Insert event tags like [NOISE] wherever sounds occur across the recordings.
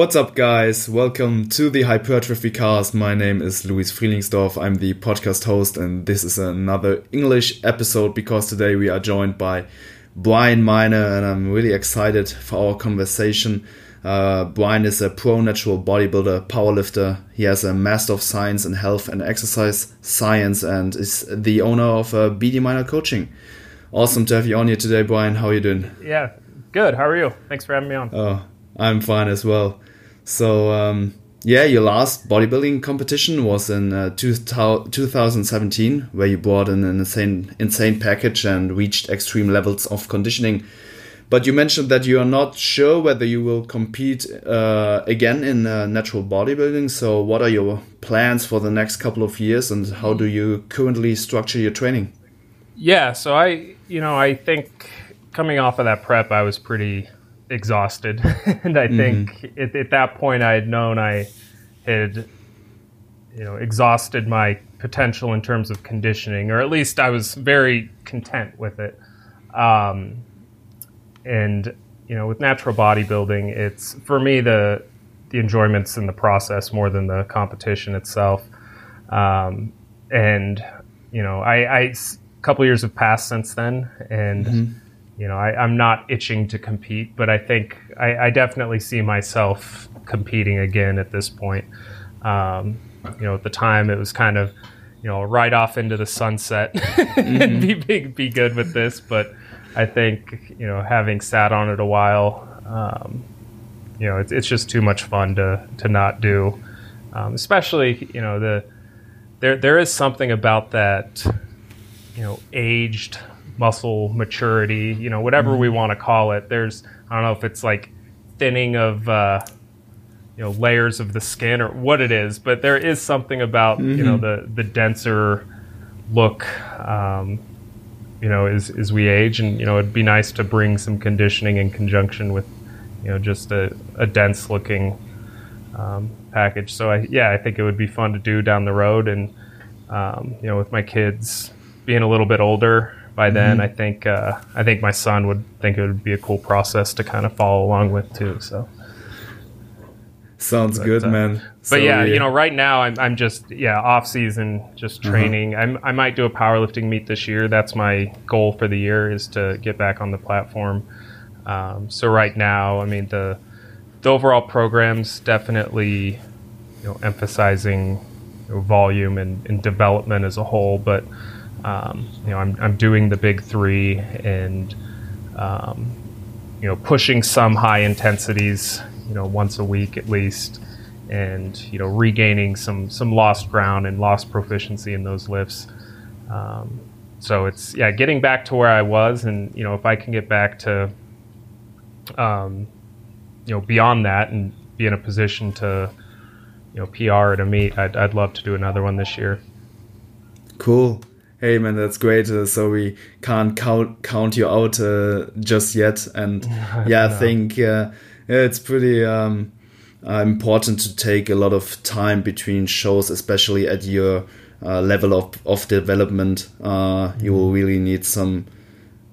What's up, guys? Welcome to the Hypertrophy Cast. My name is Luis Frielingsdorf. I'm the podcast host, and this is another English episode because today we are joined by Brian Minor, and I'm really excited for our conversation. Uh, Brian is a pro natural bodybuilder, powerlifter. He has a Master of Science in Health and Exercise Science and is the owner of uh, BD Minor Coaching. Awesome to have you on here today, Brian. How are you doing? Yeah, good. How are you? Thanks for having me on. Oh, I'm fine as well. So, um, yeah, your last bodybuilding competition was in uh, 2017, where you brought in an insane, insane package and reached extreme levels of conditioning. But you mentioned that you are not sure whether you will compete uh, again in uh, natural bodybuilding. So, what are your plans for the next couple of years, and how do you currently structure your training? Yeah, so I, you know, I think coming off of that prep, I was pretty exhausted, [LAUGHS] and I think mm-hmm. at, at, that point I had known I had, you know, exhausted my potential in terms of conditioning, or at least I was very content with it. Um, and you know, with natural bodybuilding, it's for me the the enjoyment's in the process more than the competition itself. Um, and you know, I, I a couple years have passed since then, and. Mm-hmm you know, I, am not itching to compete, but I think I, I, definitely see myself competing again at this point. Um, you know, at the time it was kind of, you know, right off into the sunset [LAUGHS] mm-hmm. and be, be, be good with this. But I think, you know, having sat on it a while, um, you know, it's, it's just too much fun to, to not do. Um, especially, you know, the, there, there is something about that, you know, aged muscle maturity, you know, whatever we mm-hmm. want to call it. There's, I don't know if it's like thinning of, uh, you know, layers of the skin or what it is, but there is something about, mm-hmm. you know, mm-hmm. the, the denser look, um, you know, as, as we age. And, you know, it'd be nice to bring some conditioning in conjunction with, you know, just a, a dense looking um, package. So, I, yeah, I think it would be fun to do down the road. And, um, you know, with my kids being a little bit older, by then. Mm-hmm. I think uh, I think my son would think it would be a cool process to kind of follow along with too. So sounds but, good, uh, man. But so, yeah, yeah, you know, right now I'm I'm just yeah off season, just uh-huh. training. Uh-huh. i might do a powerlifting meet this year. That's my goal for the year is to get back on the platform. Um, so right now, I mean the the overall program's definitely you know emphasizing you know, volume and, and development as a whole, but um, you know, I'm, I'm doing the big three and, um, you know, pushing some high intensities, you know, once a week at least, and you know, regaining some some lost ground and lost proficiency in those lifts. Um, so it's yeah, getting back to where I was, and you know, if I can get back to, um, you know, beyond that and be in a position to, you know, PR at a meet, I'd, I'd love to do another one this year. Cool hey man that's great uh, so we can't count count you out uh, just yet. And [LAUGHS] yeah i think uh, it's pretty um, uh, important to take a lot of time between shows especially at your uh, level of, of development. Uh, you will really need some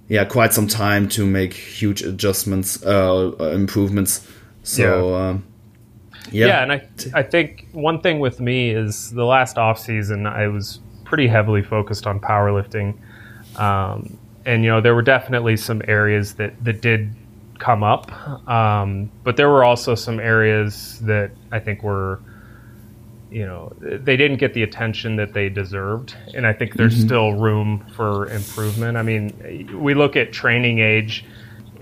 yeah quite some time to make huge adjustments improvements. So yeah. Um, yeah. yeah, and I I think one thing with me is the last off season I was pretty heavily focused on powerlifting. Um, and you know there were definitely some areas that that did come up, um, but there were also some areas that I think were, you know, they didn't get the attention that they deserved, and I think there's mm-hmm. still room for improvement. I mean, we look at training age,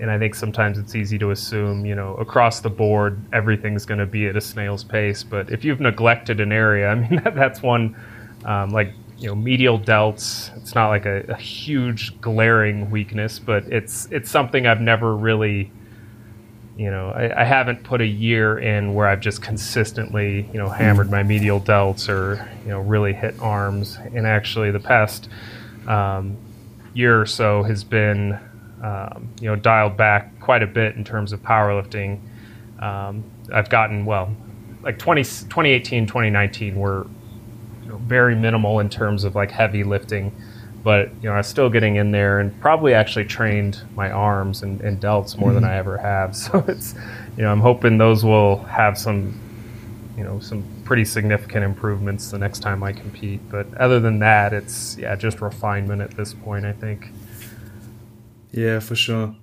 and I think sometimes it's easy to assume, you know, across the board everything's going to be at a snail's pace. But if you've neglected an area, [LAUGHS] I mean, that, that's one. Um, like you know medial delts. It's not like a, a, huge glaring weakness, but it's it's something I've never really, you know, I, I, haven't put a year in where I've just consistently you know hammered my medial delts or you know really hit arms. And actually, the past um, year or so has been um, you know dialed back quite a bit in terms of powerlifting. Um, I've gotten well, like 20, 2018, 2019 were very minimal in terms of like heavy lifting, but you know I was still getting in there and probably actually trained my arms and, and delts more mm-hmm. than I ever have. [LAUGHS] So it's you know, I'm hoping those will have some, you know, some pretty significant improvements the next time I compete. But other than that, it's yeah, just refinement at this point. I think. Yeah, for sure.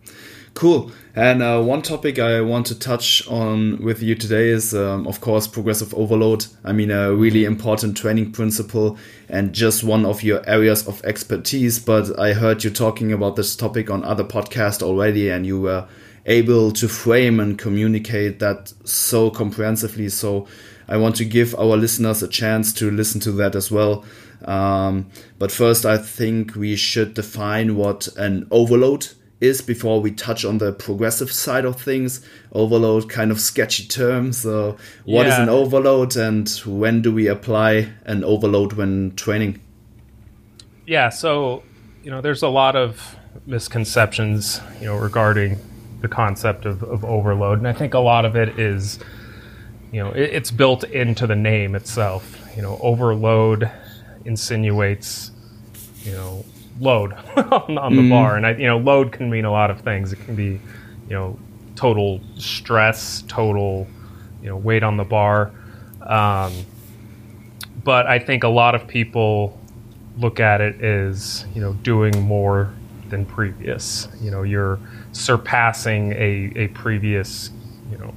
Cool. And uh, one topic I want to touch on with you today is, um, of course, progressive overload. I mean, a really important training principle and just one of your areas of expertise. But I heard you talking about this topic on other podcasts already, and you were able to frame and communicate that so comprehensively. So I want to give our listeners a chance to listen to that as well. Um, but first, I think we should define what an overload is before we touch on the progressive side of things. Overload, kind of sketchy term. So, what yeah. is an overload, and when do we apply an overload when training? Yeah, so you know, there's a lot of misconceptions, you know, regarding the concept of, of overload, and I think a lot of it is, you know, it, it's built into the name itself. You know, overload insinuates, you know, load [LAUGHS] on, on, the mm. bar, and I, you know, load can mean a lot of things. It can be, you know, total stress, total, you know, weight on the bar. Um, but I think a lot of people look at it as you know doing more than previous. You know, you're surpassing a, a previous you know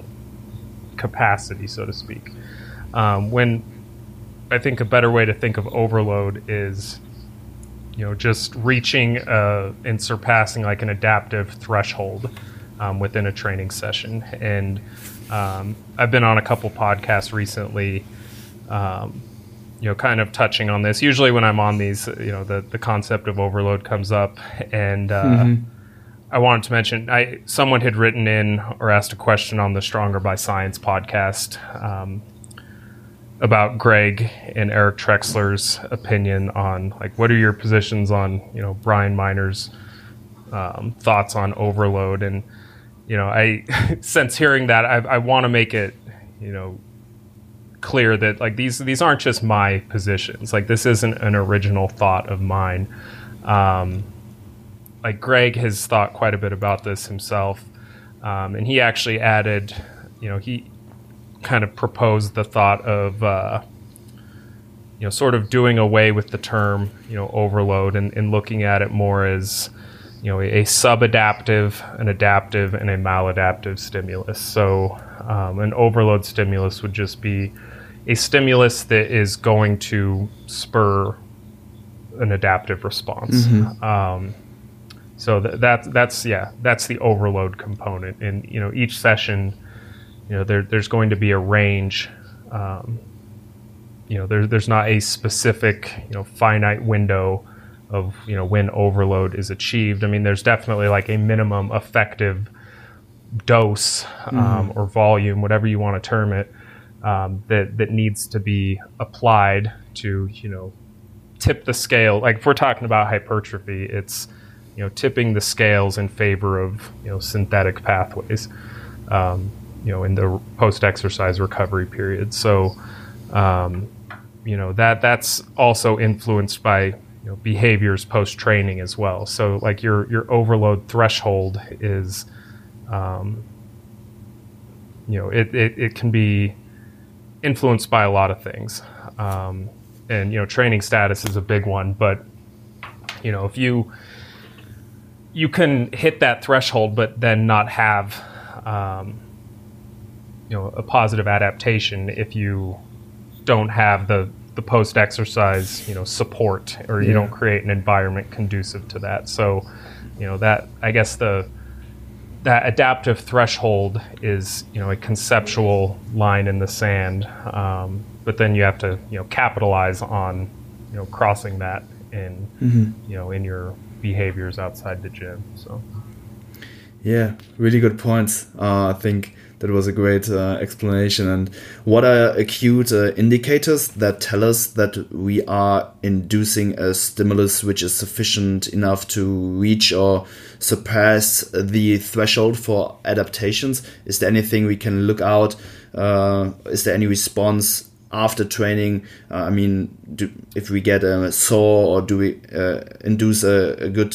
capacity, so to speak. Um, when I think a better way to think of overload is you know just reaching uh, and surpassing like an adaptive threshold um, within a training session and um, i've been on a couple podcasts recently um, you know kind of touching on this usually when i'm on these you know the, the concept of overload comes up and uh, mm-hmm. i wanted to mention i someone had written in or asked a question on the stronger by science podcast um, about Greg and Eric Trexler's opinion on like what are your positions on you know Brian Minor's um, thoughts on overload? And you know I [LAUGHS] since hearing that I, I want to make it you know clear that like these these aren't just my positions. Like this isn't an original thought of mine. Um, like Greg has thought quite a bit about this himself. Um, and he actually added you know he kind of proposed the thought of uh, you know sort of doing away with the term you know overload and, and looking at it more as you know a, sub-adaptive, an adaptive, and a maladaptive stimulus. So um, an overload stimulus would just be a stimulus that is going to spur an adaptive response. Mm-hmm. Um, so th- that that's yeah that's the overload component, and you know each session you know there, there's going to be a range um, you know there, there's not a specific you know finite window of you know when overload is achieved. I mean there's definitely like a minimum effective dose um, mm. or volume whatever you want to term it um, that that needs to be applied to you know tip the scale. Like if we're talking about hypertrophy it's you know tipping the scales in favor of you know synthetic pathways. Um, you know in the post exercise recovery period. So um, you know that that's also influenced by you know, behaviors post training as well. So like your your overload threshold is um, you know it, it, it can be influenced by a lot of things. Um, and you know training status is a big one, but you know if you you can hit that threshold, but then not have um, you know a positive adaptation if you don't have the the post exercise you know support or you don't create an environment conducive to that. So you know that i guess the that adaptive threshold is you know a conceptual line in the sand um, but then you have to you know capitalize on you know crossing that in mm-hmm. you know in your behaviors outside the gym so. Yeah really good points. Uh, i think that was a great uh, explanation. And what are acute uh, indicators that tell us that we are inducing a stimulus which is sufficient enough to reach or surpass the threshold for adaptations? Is there anything we can look out? Uh, is there any response after training? Uh, I mean, do, if we get a sore or do we uh, induce a, a good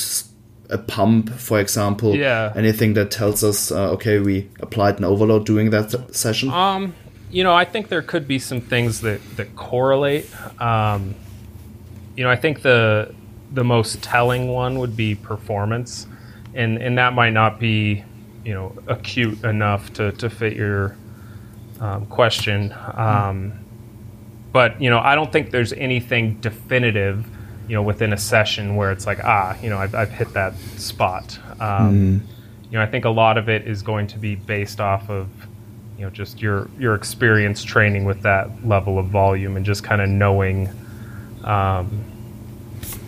a pump, for example? Yeah. Anything that tells us, uh, okay, we applied an overload during that session? Um, you know, I think there could be some things that, that correlate. Um, you know, I think the the most telling one would be performance, and and that might not be, you know, acute enough to, to fit your um, question. Um, but you know, I don't think there's anything definitive, you know, within a session where it's like, ah, you know, I've, I've hit that spot. Um, You know, I think a lot of it is going to be based off of, you know, just your your experience training with that level of volume and just kind of knowing, um,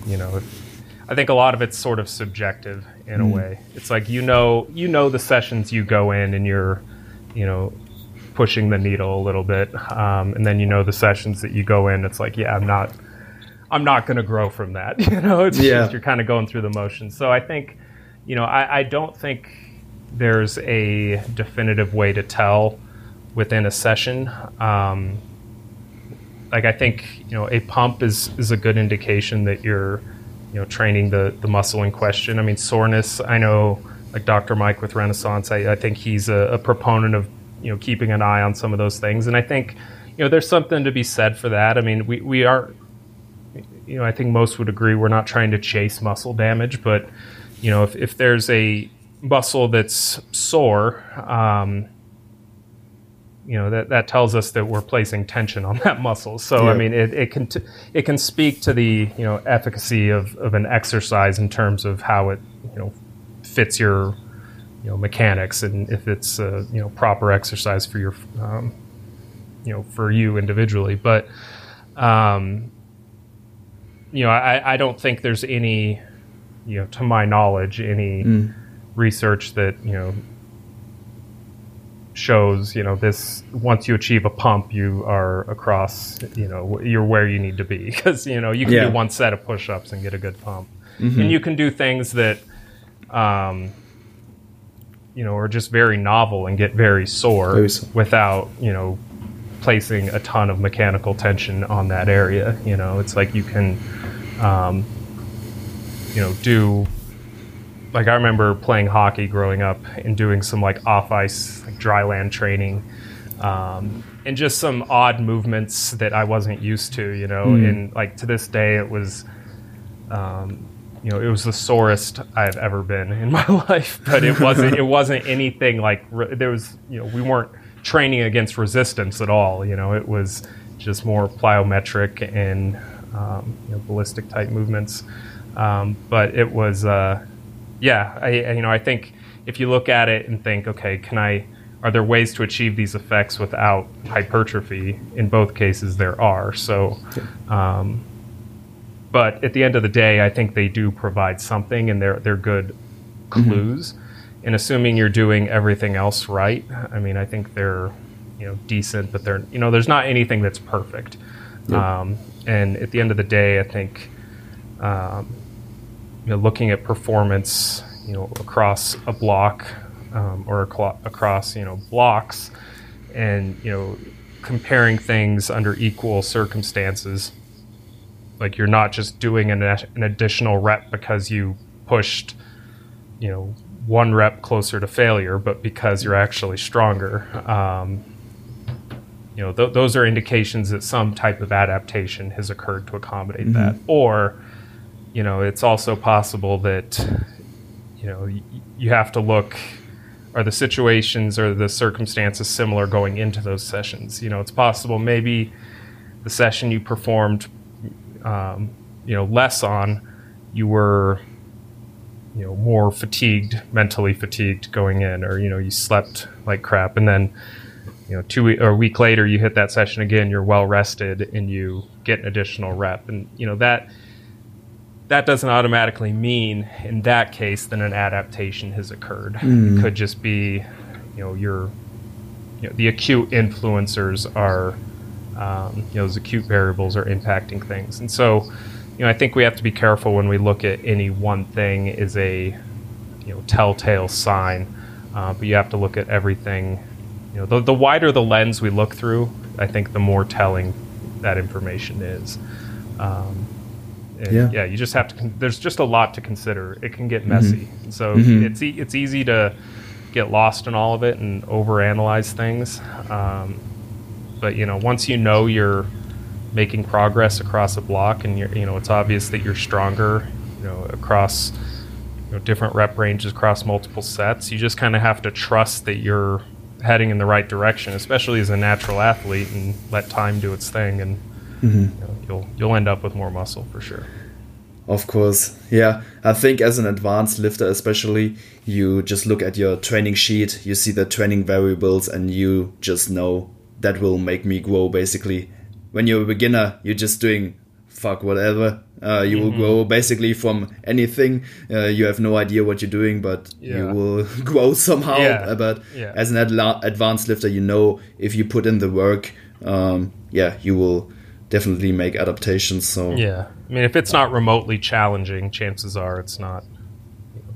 you know, if, I think a lot of it's sort of subjective in a way. It's like you know you know the sessions you go in and you're, you know, pushing the needle a little bit, um, and then you know the sessions that you go in. It's like yeah, I'm not. I'm not going to grow from that. [LAUGHS] You know, it's Yeah. just you're kind of going through the motions. So I think, you know, I, I don't think there's a definitive way to tell within a session. Um, like I think you know a pump is is a good indication that you're you know training the the muscle in question. I mean soreness. I know like Dr. Mike with Renaissance. I, I think he's a, a proponent of you know keeping an eye on some of those things, and I think you know there's something to be said for that. I mean we we are you know I think most would agree we're not trying to chase muscle damage, but you know if if there's a muscle that's sore. Um, you know that that tells us that we're placing tension on [LAUGHS] that muscle. So I mean, it, it can t- it can speak to the you know efficacy of, of an exercise in terms of how it you know fits your you know mechanics and if it's a you know proper exercise for your um, you know for you individually. But um, you know, I, I don't think there's any you know to my knowledge any research that you know shows you know this once you achieve a pump you are across you know you're where you need to be. [LAUGHS] Because you know you can Yeah. do one set of push-ups and get a good pump. And you can do things that um, you know are just very novel and get very sore Very sore. without you know placing a ton of mechanical tension on that area. You know it's like you can um, you know do like I remember playing hockey growing up and doing some like off ice like dry land training um, and just some odd movements that I wasn't used to you know and like to this day it was um, you know it was the sorest I've ever been in [LAUGHS] my life but it wasn't it wasn't anything like re- there was you know we weren't training against resistance at all you know it was just more plyometric and um, you know, ballistic type movements um, but it was uh, yeah, I, I- you know, I think if you look at it and think, okay, can I? Are there ways to achieve these effects without hypertrophy? In both cases, there are. So, um, but at the end of the day, I think they do provide something, and they're they're good clues. And assuming you're doing everything else right, I mean, I think they're you know decent, but they're you know, there's not anything that's perfect. Um, and at the end of the day, I think um, you know, looking at performance, you know, across a block um, or aclo- across you know blocks, and you know, comparing things under equal circumstances. Like you're not just doing an, an additional rep because you pushed, you know, one rep closer to failure, but because you're actually stronger. Um, you know, th- those are indications that some type of adaptation has occurred to accommodate that, or you know, it's also possible that, you know, y- you have to look are the situations or the circumstances similar going into those sessions? You know, it's possible maybe the session you performed, um, you know, less on, you were, you know, more fatigued, mentally fatigued going in, or, you know, you slept like crap. And then, you know, two or a week later, you hit that session again, you're well rested and you get an additional rep. And, you know, that, that doesn't automatically mean in that case that an adaptation has occurred. It could just be, you know, your, you know, the acute influencers are, um, you know, those acute variables are impacting things, and so, you know, I think we have to be careful when we look at any one thing as a, you know, telltale sign, uh, but you have to look at everything. You know, the, the wider the lens we look through, I think the more telling that information is. Um, Yeah. yeah, you just have to. Con- there's just a lot to consider. It can get messy, so Mhm. it's e- it's easy to get lost in all of it and overanalyze things. Um, but you know, once you know you're making progress across a block, and you're you know, it's obvious that you're stronger, you know, across you know, different rep ranges across multiple sets. You just kind of have to trust that you're heading in the right direction, especially as a natural athlete, and let time do its thing, and mm-hmm. you know, you'll you'll end up with more muscle for sure. Of course, yeah. I think as an advanced lifter, especially, you just look at your training sheet, you see the training variables, and you just know that will make me grow. Basically, when you're a beginner, you're just doing fuck whatever. Uh, you will grow basically from anything. Uh, you have no idea what you're doing, but you will [LAUGHS] grow somehow. Yeah. Uh, But Yeah. as an adla- advanced lifter, you know if you put in the work, um, yeah, you will definitely make adaptations. So Yeah, I mean, if it's not remotely challenging, chances are it's not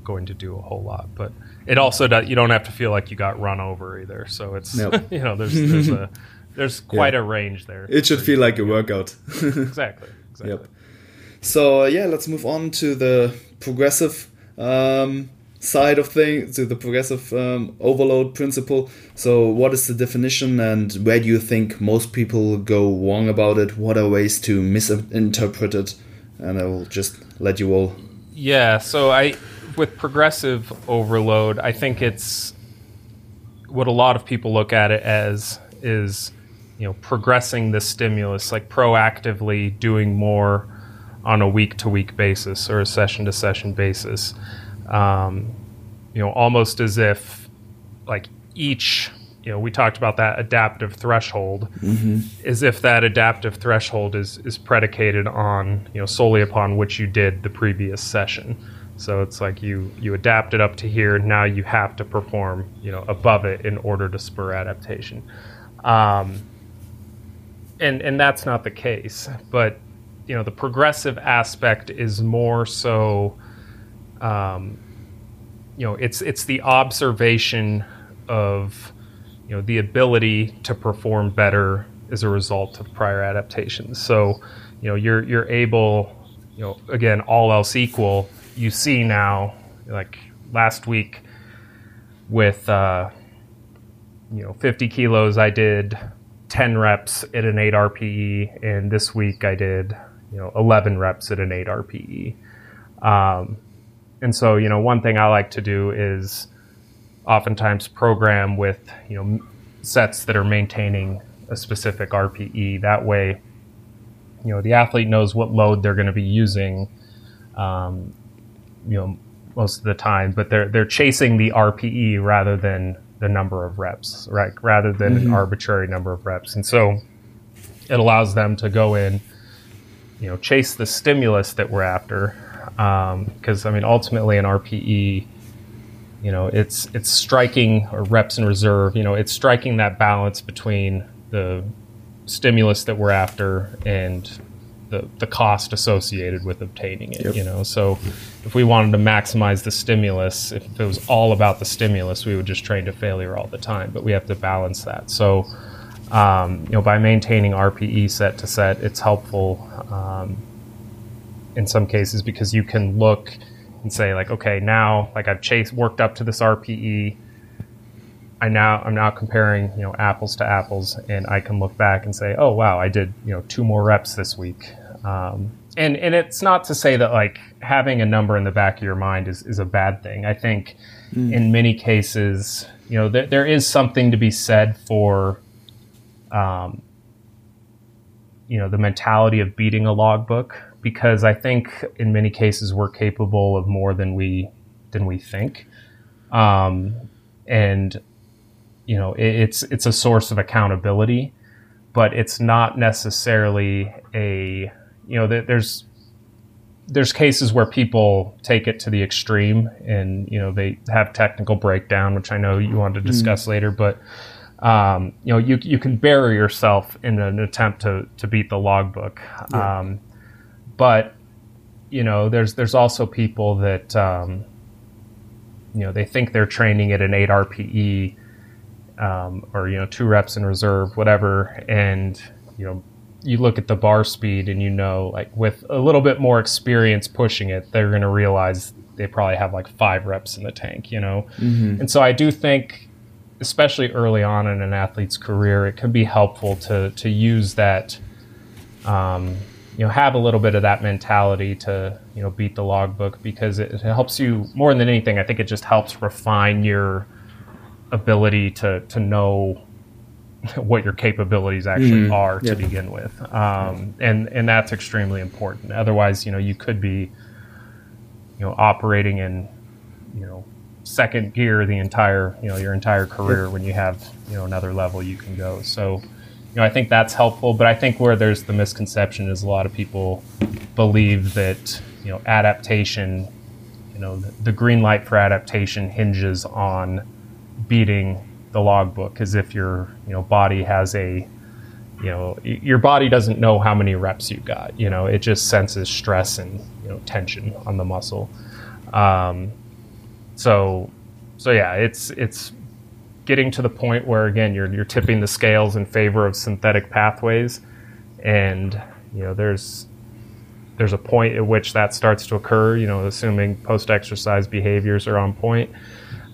going to do a whole lot. But it also does. You don't have to feel like you got run over either. So it's Nope. [LAUGHS] you know there's there's a [LAUGHS] there's quite a range there. it should feel like a workout. exactly. exactly. Yep. So yeah, let's move on to the progressive um, side of things, to the progressive um, overload principle. So, what is the definition, and where do you think most people go wrong about it? What are ways to misinterpret it? And I will just let you all. Yeah, so I with progressive overload, I think it's what a lot of people look at it as is you know progressing the stimulus, like proactively doing more on a week to week basis or a session to session basis. Um, you know, almost as if like each you know we talked about that adaptive threshold. As if that adaptive threshold is is predicated on you know solely upon what you did the previous session. So it's like you you adapted up to here. Now you have to perform you know above it in order to spur adaptation. Um, and and that's not the case but you know the progressive aspect is more so um, you know it's it's the observation of you know the ability to perform better as a result of prior adaptations. So you know you're you're able you know again all else equal you see now like last week with uh, you know 50 kilos i did 10 reps at an 8 rpe and this week i did you know 11 reps at an 8 rpe um, and so you know one thing i like to do is oftentimes program with you know sets that are maintaining a specific rpe that way you know the athlete knows what load they're going to be using um, you know most of the time but they're they're chasing the rpe rather than the number of reps right? Rather than an arbitrary number of reps. And so it allows them to go in you know chase the stimulus that we're after. Um, because i mean ultimately an rpe you know it's it's striking or reps in reserve you know it's striking that balance between the stimulus that we're after and the, the cost associated with obtaining it Yep. you know? So if we wanted to maximize the stimulus if it was all about the stimulus we would just train to failure all the time but we have to balance that. So um, you know by maintaining rpe set to set it's helpful um, in some cases because you can look and say like okay now like i've chased worked up to this rpe i now i'm now comparing you know apples to apples and i can look back and say oh wow i did you know two more reps this week. Um, and and it's not to say that like having a number in the back of your mind is, is a bad thing. I think in many cases you know there, there is something to be said for um, you know the mentality of beating a logbook because I think in many cases we're capable of more than we than we think, um, and you know it, it's it's a source of accountability, but it's not necessarily a you know there, there's there's cases where people take it to the extreme and you know they have technical breakdown which i know you want to discuss later but um, you know you, you can bury yourself in an attempt to, to beat the logbook. Um, but you know there's there's also people that um, you know they think they're training at an 8 rpe um, or you know two reps in reserve whatever. And you know you look at the bar speed and you know like with a little bit more experience pushing it they're going to realize they probably have like five reps in the tank you know? Mm-hmm. and so i do think especially early on in an athlete's career it can be helpful to to use that um, you know have a little bit of that mentality to you know beat the logbook because it, it helps you more than anything. I think it just helps refine your ability to to know [LAUGHS] what your capabilities actually mm, are to begin with, um, and and that's extremely important. Otherwise, you know, you could be, you know, operating in, you know, second gear the entire you know your entire career when you have you know another level you can go. So, you know, I think that's helpful. But I think where there's the misconception is a lot of people believe that you know adaptation, you know, the, the green light for adaptation hinges on beating the logbook as if your you know body has a you know your body doesn't know how many reps you got you know it just senses stress and you know tension on the muscle um, so so yeah it's it's getting to the point where again you're you're tipping the scales in favor of synthetic pathways. And you know there's there's a point at which that starts to occur you know assuming post exercise behaviors are on point.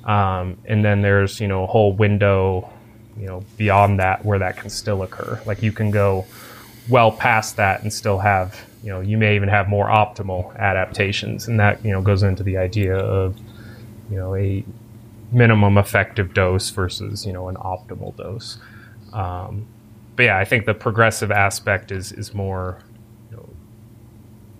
Um, and then there's you know a whole window, you know, beyond that where that can still occur. Like you can go well past that and still have you know you may even have more optimal adaptations, and that you know goes into the idea of you know a minimum effective dose versus you know an optimal dose. Um, but yeah, I think the progressive aspect is is more you know,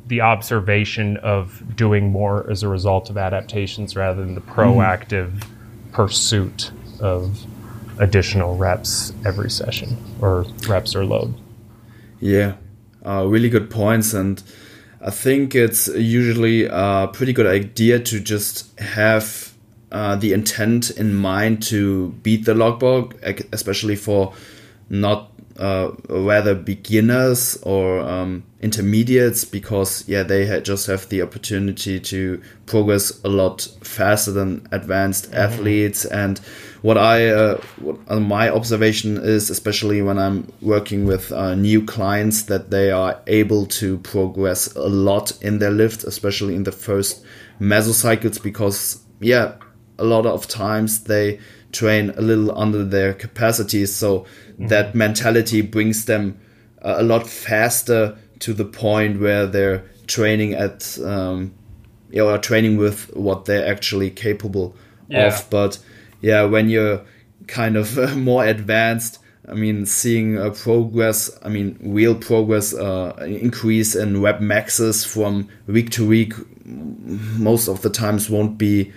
the observation of doing more as a result of adaptations rather than the mm-hmm. proactive mm. pursuit of additional reps every session or reps or load. Yeah, uh, really good points. And I think it's usually a pretty good idea to just have uh, the intent in mind to beat the logbook, especially for not uh, rather beginners or um, intermediates because yeah they ha- just have the opportunity to progress a lot faster than advanced mm-hmm. athletes and what I uh, what, uh, my observation is especially when I'm working with uh, new clients that they are able to progress a lot in their lift especially in the first mesocycles because yeah a lot of times they train a little under their capacities so mm-hmm. that mentality brings them a lot faster to the point where they're training at um, you know, training with what they're actually capable yeah. of. But yeah, when you're kind of [LAUGHS] more advanced, I mean, seeing a progress, I mean, real progress, uh, increase in web maxes from week to week, most of the times won't be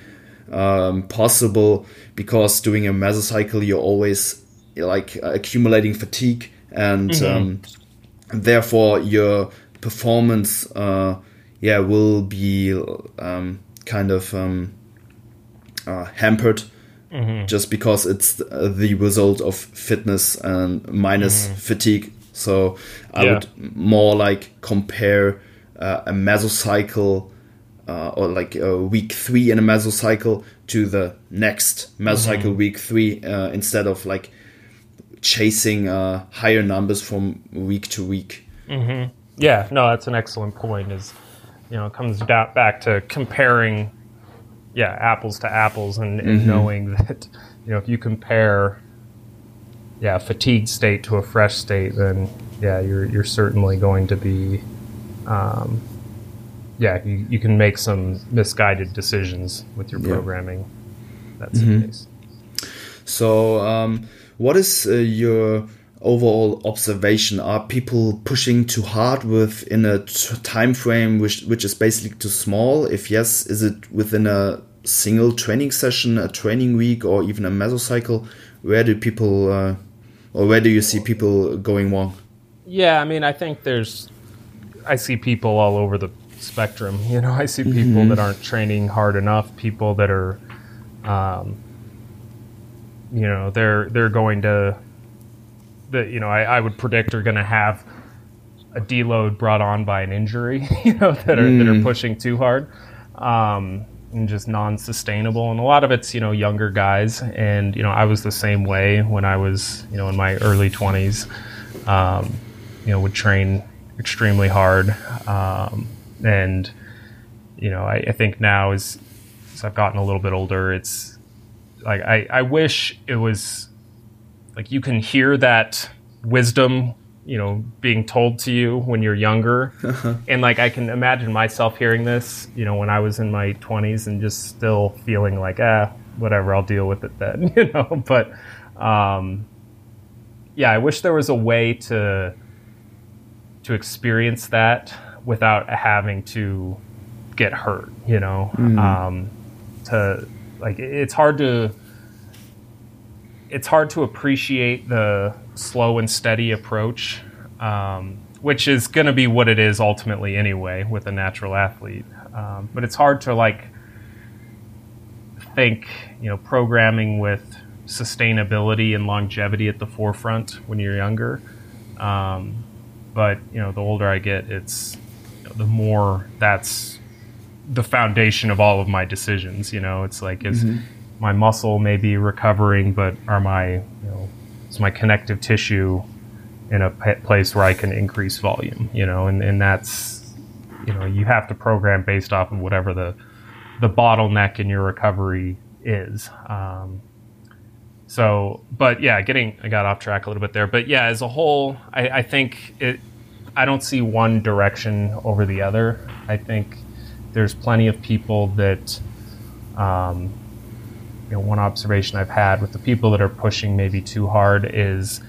um, possible because doing a mesocycle, you're always like accumulating fatigue and mm-hmm. um, therefore your performance uh, yeah will be um, kind of um, uh, hampered mm-hmm. just because it's the result of fitness and minus mm-hmm. fatigue so i yeah. would more like compare uh, a mesocycle uh, or like a week three in a mesocycle to the next mesocycle mm-hmm. week three uh, instead of like chasing uh, higher numbers from week to week. Mm-hmm. Yeah, no, that's an excellent point. Is you know, it comes back to comparing, yeah, apples to apples, and, and mm-hmm. knowing [LAUGHS] that you know if you compare, yeah, fatigued state to a fresh state, then yeah, you're you're certainly going to be, um, yeah, you, you can make some misguided decisions with your programming. Yeah. That's mm-hmm. the case. So. Um, what is uh, your overall observation? Are people pushing too hard within a time frame which which is basically too small? If yes, is it within a single training session, a training week, or even a mesocycle? Where do people, uh, or where do you see people going wrong? Yeah, I mean, I think there's, I see people all over the spectrum. [LAUGHS] You know, I see people mm -hmm. that aren't training hard enough, people that are, um, you know they're they're going to that you know I, I would predict are going to have a deload brought on by an injury [LAUGHS] you know that are mm. that are mm. pushing too hard um, and just non-sustainable. And a lot of it's you know younger guys. And you know I was the same way when I was you know in my early 20s um, you know would train extremely hard, um, and you know I, I think now as as I've gotten a little bit older, it's like I, I wish it was like you can hear that wisdom you know being told to you when you're younger. [LAUGHS] And like i can imagine myself hearing this you know when i was in my 20s and just still feeling like ah whatever i'll deal with it then [LAUGHS] you know? But um yeah i wish there was a way to to experience that without having to get hurt you know? Mm. um to like it's hard to it's hard to appreciate the slow and steady approach, um, which is going to be what it is ultimately anyway with a natural athlete. Um, but it's hard to like think, you know, programming with sustainability and longevity at the forefront when you're younger. Um, but you know, the older I get, it's you know, the more that's the foundation of all of my decisions. You know, it's like is mm-hmm. my muscle maybe recovering, but are my is my connective tissue in a place where I can increase volume? You know, and and that's you know you have to program based off of whatever the the bottleneck in your recovery is. Um, so, but yeah, getting I got off track a little bit there, but yeah, as a whole, I, I think it. I don't see one direction over the other. I think there's plenty of people that, um, you know, one observation I've had with the people that are pushing maybe too hard is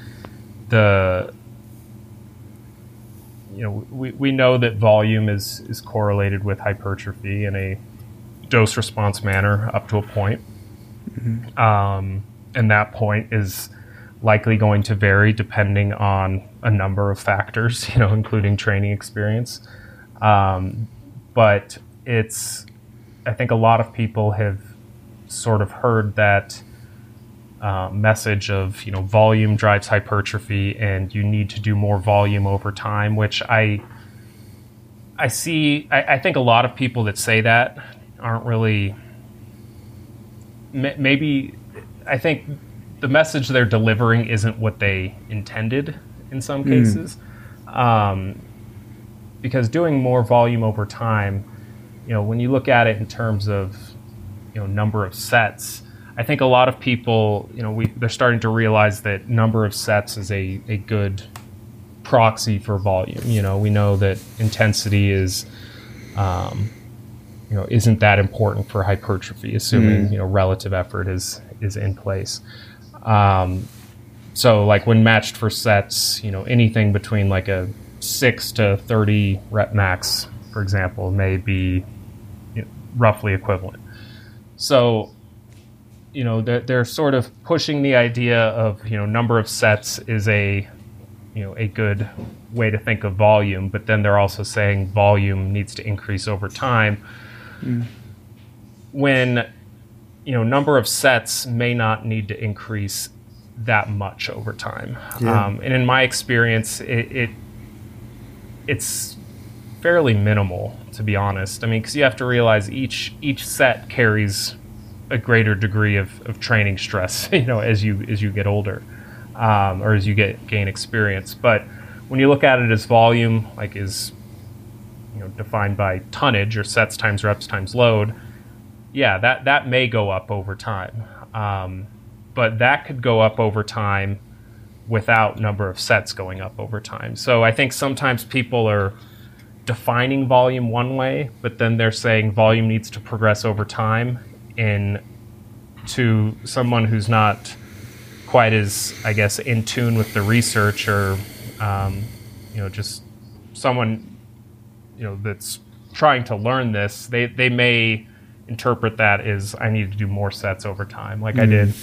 the, you know, we, we know that volume is, is correlated with hypertrophy in a dose response manner up to a point. Mm-hmm. Um, and that point is likely going to vary depending on a number of factors, [LAUGHS] you know, including training experience. Um, but it's I think a lot of people have sort of heard that uh, message of you know volume drives hypertrophy and you need to do more volume over time, which I I see. I, I think a lot of people that say that aren't really maybe. I think the message they're delivering isn't what they intended in some hmm. cases, mm. um, because doing more volume over time you know, when you look at it in terms of, you know, number of sets, I think a lot of people, you know, we they're starting to realize that number of sets is a, a good proxy for volume. You know, we know that intensity is, um, you know, isn't that important for hypertrophy, assuming mm. you know relative effort is is in place. Um, so, like when matched for sets, you know, anything between like a six to thirty rep max, for example, may be you know, roughly equivalent. So, you know, they're, they're sort of pushing the idea of, you know, number of sets is a, you know, a good way to think of volume, but then they're also saying volume needs to increase over time. Mm. When, you know, number of sets may not need to increase that much over time. Yeah. Um, and in my experience, it, it it's fairly minimal to be honest. I mean, because you have to realize each each set carries a greater degree of, of training stress, [LAUGHS] you know, as you as you get older, um, or as you get gain experience. But when you look at it as volume, like is you know defined by tonnage or sets times reps times load, yeah, that that may go up over time, um, but that could go up over time without number of sets going up over time. So I think sometimes people are defining volume one way, but then they're saying volume needs to progress over time. in to someone who's not quite as, I guess, in tune with the research or, um, you know, just someone, you know, that's trying to learn this, they, they may interpret that as I need to do more sets over time, like mm. I did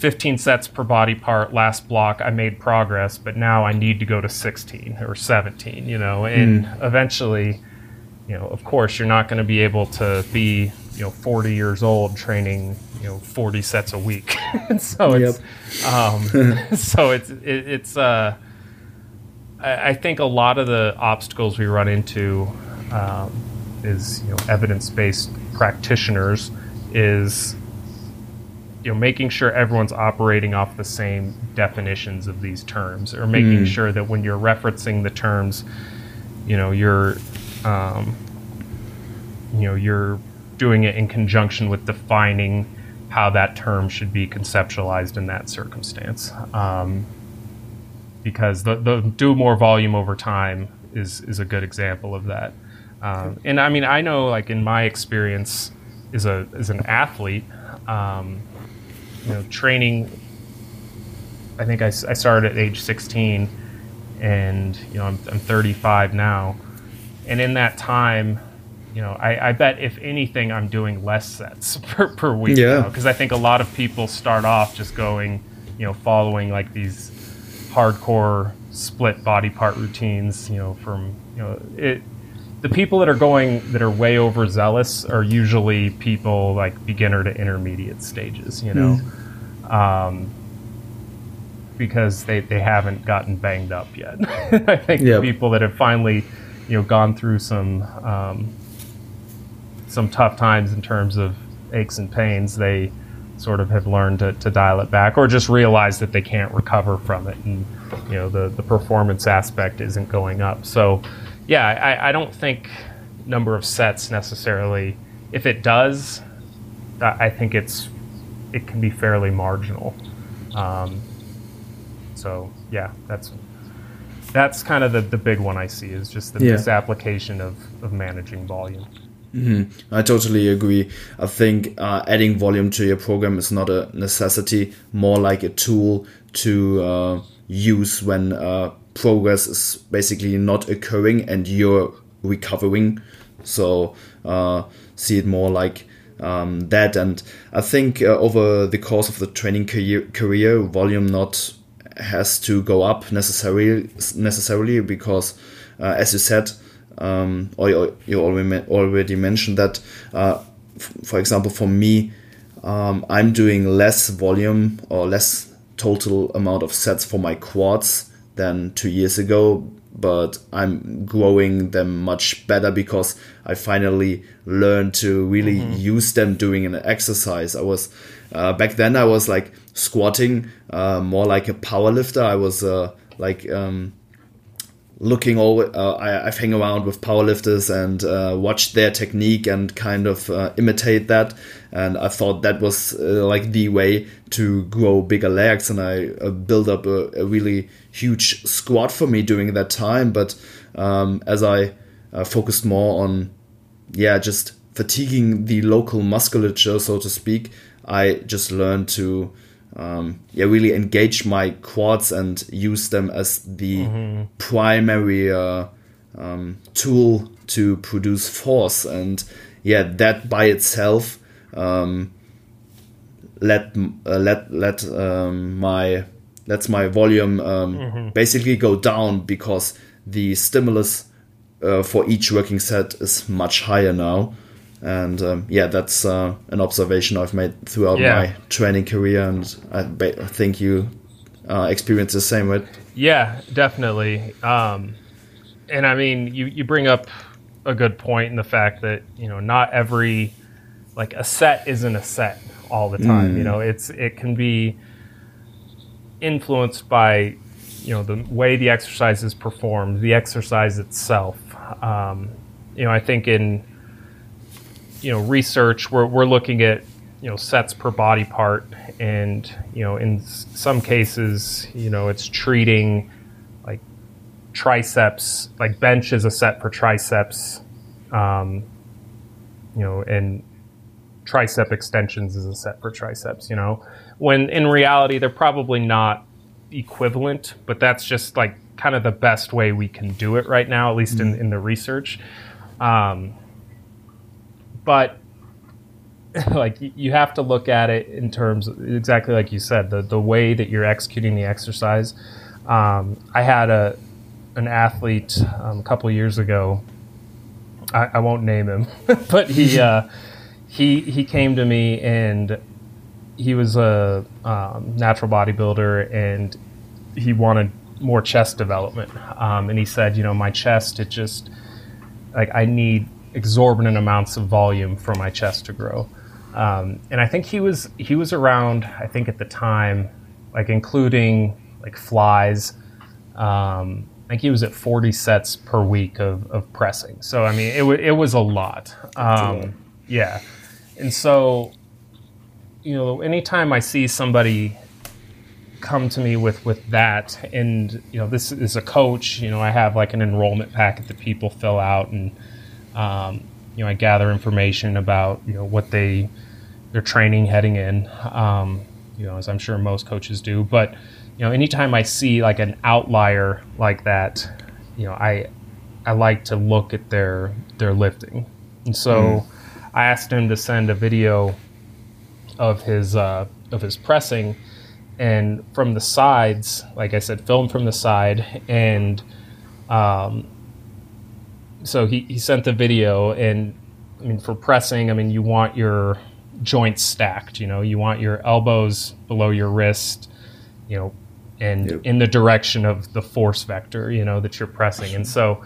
15 sets per body part last block i made progress but now i need to go to 16 or 17 you know? And mm. eventually you know of course you're not going to be able to be you know 40 years old training you know 40 sets a week. [LAUGHS] So it's um, [LAUGHS] [LAUGHS] so it's it, it's uh I, I, think a lot of the obstacles we run into um, is you know evidence-based practitioners is you know making sure everyone's operating off the same definitions of these terms or making sure that when you're referencing the terms you know you're um, you know you're doing it in conjunction with defining how that term should be conceptualized in that circumstance. Um, because the, the do more volume over time is is a good example of that. Um, and I mean I know like in my experience as a as an athlete um, you know, training. I think I, I started at age 16, and you know, I'm, I'm 35 now, and in that time, you know, I, I bet if anything, I'm doing less sets [LAUGHS] per, per week. Yeah. Because I think a lot of people start off just going, you know, following like these hardcore split body part routines. You know, from you know it the people that are going that are way overzealous are usually people like beginner to intermediate stages, you know, mm. um, because they, they haven't gotten banged up yet. [LAUGHS] I think yep. people that have finally, you know, gone through some um, some tough times in terms of aches and pains, they sort of have learned to, to dial it back or just realize that they can't recover from it and you know the, the performance aspect isn't going up. So yeah, I, I don't think number of sets necessarily. If it does, I think it's it can be fairly marginal. Um, so yeah, that's that's kind of the, the big one I see is just the yeah. misapplication of, of managing volume. Mm-hmm. I totally agree. I think uh, adding volume to your program is not a necessity, more like a tool to uh, use when uh, progress is basically not occurring and you're recovering. So uh, see it more like um, that. And I think uh, over the course of the training career, career, volume not has to go up necessarily necessarily because, uh, as you said, um, or you already mentioned that, uh, for example, for me, um, I'm doing less volume or less total amount of sets for my quads than two years ago, but I'm growing them much better because I finally learned to really mm-hmm. use them doing an exercise. I was uh, back then I was like squatting uh, more like a power lifter. I was uh, like um, looking all uh, I, I've hang around with powerlifters and uh, watched their technique and kind of uh, imitate that. And I thought that was uh, like the way to grow bigger legs. And I uh, built up a, a, really huge squat for me during that time. But um, as I uh, focused more on yeah just fatiguing the local musculature so to speak I just learned to um, yeah, really engage my quads and use them as the mm-hmm. primary uh, um, tool to produce force. And yeah, that by itself um, let uh, let let um, my lets my volume um, mm-hmm. basically go down because the stimulus uh, for each working set is much higher now and um, yeah, that's uh, an observation I've made throughout yeah. my training career, and I, I think you uh, experience the same, right? Yeah, definitely. Um, and I mean, you you bring up a good point in the fact that you know not every like a set isn't a set all the time. Mm. You know, it's it can be influenced by you know the way the exercise is performed, the exercise itself. Um, you know, I think in you know research we're, we're looking at you know sets per body part and you know in some cases you know it's treating like triceps like bench is a set per triceps um, you know and tricep extensions is a set per triceps you know when in reality they're probably not equivalent but that's just like kind of the best way we can do it right now at least mm-hmm. in, in the research um, but [LAUGHS] like you have to look at it in terms of, exactly like you said the the way that you're executing the exercise. Um, I had a an athlete um, a couple years ago. I, I, won't name him, [LAUGHS] but he [LAUGHS] uh, he he came to me and he was a um, natural bodybuilder and he wanted more chest development. Um, and he said, you know, my chest it just like I need exorbitant amounts of volume for my chest to grow. Um, and I think he was he was around. I think at the time, like including like flies. Um, I think he was at 40 sets per week of, of pressing. So I mean, it, w- it was a lot. Um, yeah, and so you know, anytime I see somebody come to me with with that, and you know, this is a coach. You know, I have like an enrollment packet that people fill out, and um, you know, I gather information about you know what they their training heading in. Um, you know, as I'm sure most coaches do, but you know, anytime I see like an outlier like that, you know, I I like to look at their their lifting, and so mm. I asked him to send a video of his uh, of his pressing, and from the sides, like I said, film from the side, and um, so he, he sent the video, and I mean for pressing, I mean you want your joints stacked, you know, you want your elbows below your wrist, you know, and yep. in the direction of the force vector, you know, that you're pressing. And so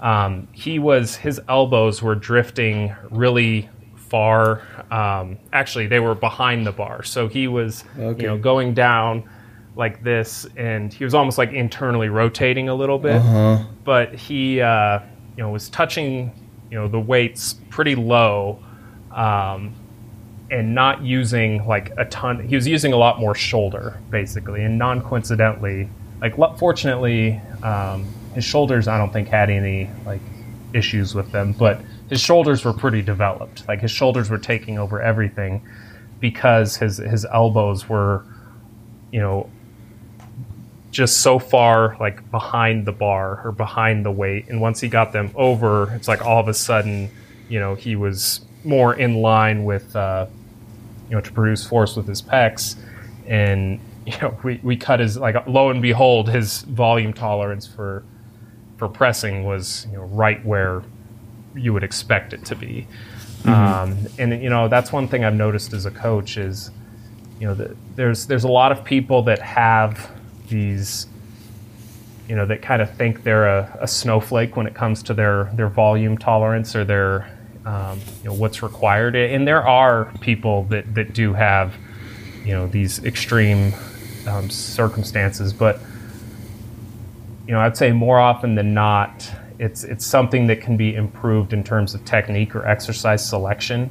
um, he was, his elbows were drifting really far. Um, actually, they were behind the bar. So he was, okay. you know, going down like this, and he was almost like internally rotating a little bit. Uh-huh. But he, uh, you know, was touching, you know, the weights pretty low. Um, and not using like a ton. He was using a lot more shoulder basically, and non coincidentally, like fortunately, um, his shoulders I don't think had any like issues with them, but his shoulders were pretty developed. Like his shoulders were taking over everything because his his elbows were, you know, just so far like behind the bar or behind the weight, and once he got them over, it's like all of a sudden, you know, he was more in line with uh, you know to produce force with his pecs, and [LAUGHS] you know we, we cut his like lo and behold his volume tolerance for for pressing was you know right where you would expect it to be. Mm-hmm. Um, and you know that's one thing I've noticed as a coach is you know the, there's there's a lot of people that have these you know that kind of think they're a, a, snowflake when it comes to their their volume tolerance or their um, you know what's required. And there are people that that do have you know these extreme um, circumstances, but you know I'd say more often than not, it's it's something that can be improved in terms of technique or exercise selection.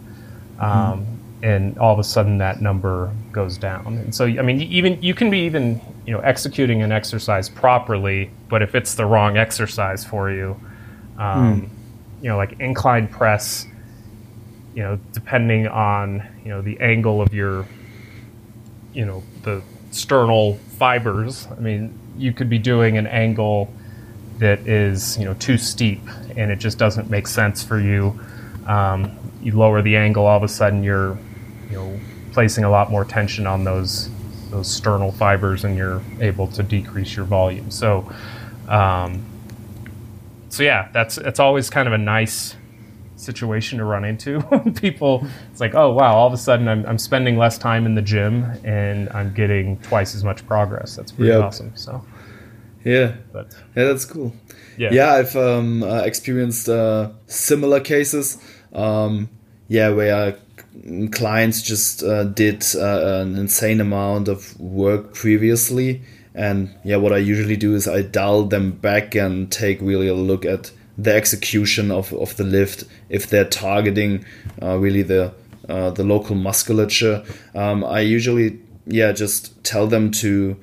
Um, mm-hmm. And all of a sudden, that number goes down. And so, I mean, even you can be even you know executing an exercise properly, but if it's the wrong exercise for you, um, mm you know, like incline press, you know, depending on, you know, the angle of your, you know, the sternal fibers. I mean, you could be doing an angle that is, you know, too steep and it just doesn't make sense for you. Um, you lower the angle, all of a sudden you're, you know, placing a lot more tension on those those sternal fibers and you're able to decrease your volume. So, um, so yeah, that's it's always kind of a nice situation to run into. [LAUGHS] People, it's like, oh wow, all of a sudden I'm, I'm spending less time in the gym and I'm getting twice as much progress. That's pretty yep. awesome. So yeah, but yeah, that's cool. Yeah, yeah, I've um, uh, experienced uh, similar cases. Um, yeah, where clients just uh, did uh, an insane amount of work previously and yeah, what I usually do is I dial them back and take really a look at the execution of, of the lift if they're targeting uh, really the uh, the local musculature. Um, I usually yeah just tell them to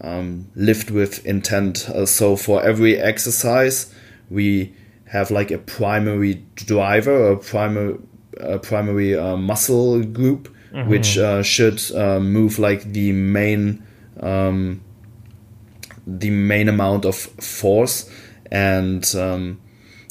um, lift with intent. Uh, so for every exercise, we have like a primary driver or a primary a primary uh, muscle group, mm-hmm. which uh, should uh, move like the main um, the main amount of force and um,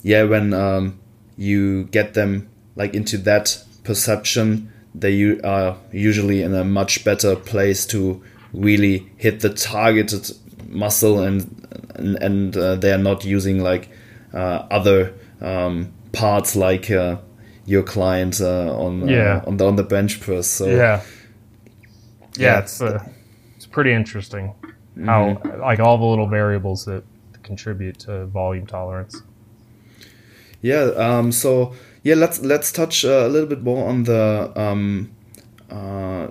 yeah when um, you get them like into that perception they are usually in a much better place to really hit the targeted muscle and and, and uh, they are not using like uh, other um, parts like uh, your client uh, on uh, yeah. on the on the bench press so yeah yeah, yeah it's uh, it's pretty interesting how mm-hmm. like all the little variables that contribute to volume tolerance. Yeah. Um, so yeah, let's let's touch uh, a little bit more on the um, uh,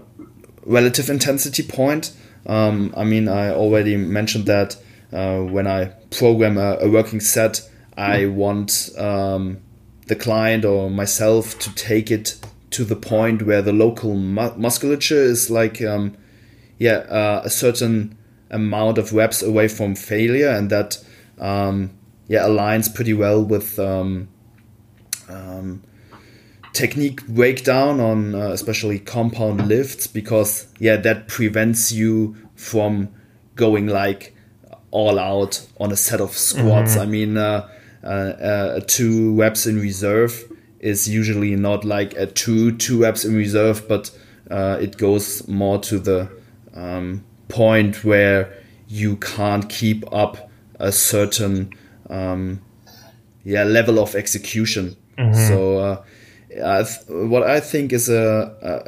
relative intensity point. Um, I mean, I already mentioned that uh, when I program a, a, working set, I want um, the client or myself to take it to the point where the local mu- musculature is like, um, yeah, uh, a certain amount of reps away from failure, and that, um, yeah, aligns pretty well with um, um, technique breakdown on uh, especially compound lifts because yeah that prevents you from going like all out on a set of squats mm-hmm. i mean uh, uh, uh, two reps in reserve is usually not like a two two reps in reserve but uh, it goes more to the um, point where you can't keep up a certain um, yeah level of execution mm-hmm. so uh, what I think is a,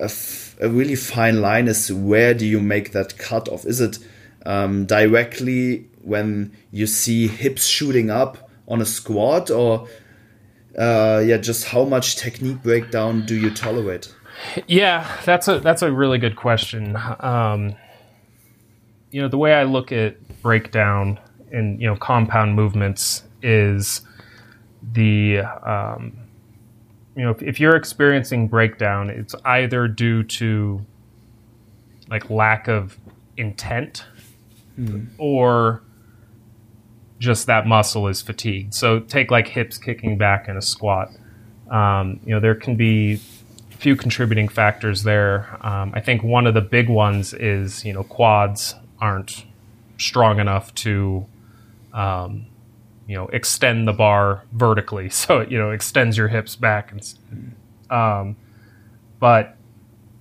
a, really fine line is where do you make that cut off? Is it um, directly when you see hips shooting up on a squat, or uh, yeah, just how much technique breakdown do you tolerate? Yeah, that's a that's a really good question. Um, you know, the way I look at breakdown and you know compound movements is the um, you know if, if you're experiencing breakdown it's either due to like lack of intent mm. or just that muscle is fatigued. So take like hips kicking back in a squat. Um, you know there can be a few contributing factors there. Um, i think one of the big ones is you know quads aren't strong enough to um, you know extend the bar vertically. [LAUGHS] So it you know extends your hips back and um, but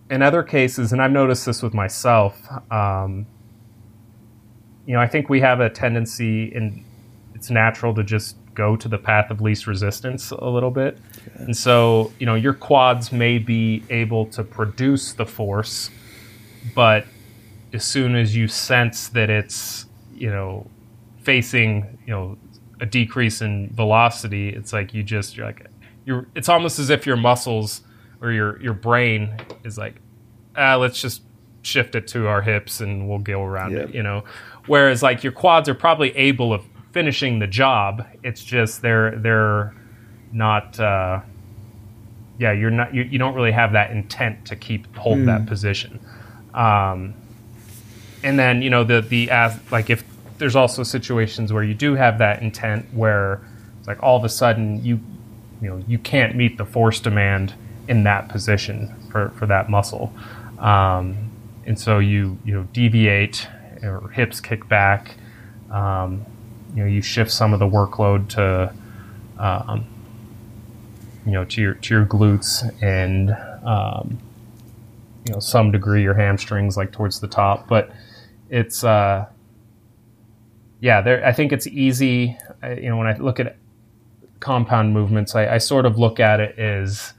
in other cases and i've noticed this with myself um, you know i think we have a tendency and it's natural to just go to the path of least resistance a little bit okay. and so you know your quads may be able to produce the force but as soon as you sense that it's you know facing you know a decrease in velocity, it's like you just you're like you're. It's almost as if your muscles or your your brain is like, ah, let's just shift it to our hips and we'll go around yep. it, you know. Whereas like your quads are probably able of finishing the job. It's just they're they're not. Uh, yeah, you're not. You, you don't really have that intent to keep hold mm. that hmm. position. Um, and then you know the the as like if there's also situations where you do have that intent where it's like all of a sudden you you know you can't meet the force demand in that position for, for that muscle um, and so you you know deviate or hips kick back um, you know you shift some of the workload to um, you know to your to your glutes and um, you know some degree your hamstrings like towards the top but it's uh yeah, there. I think it's easy. You know, when I look at compound movements, I, I sort of look at it as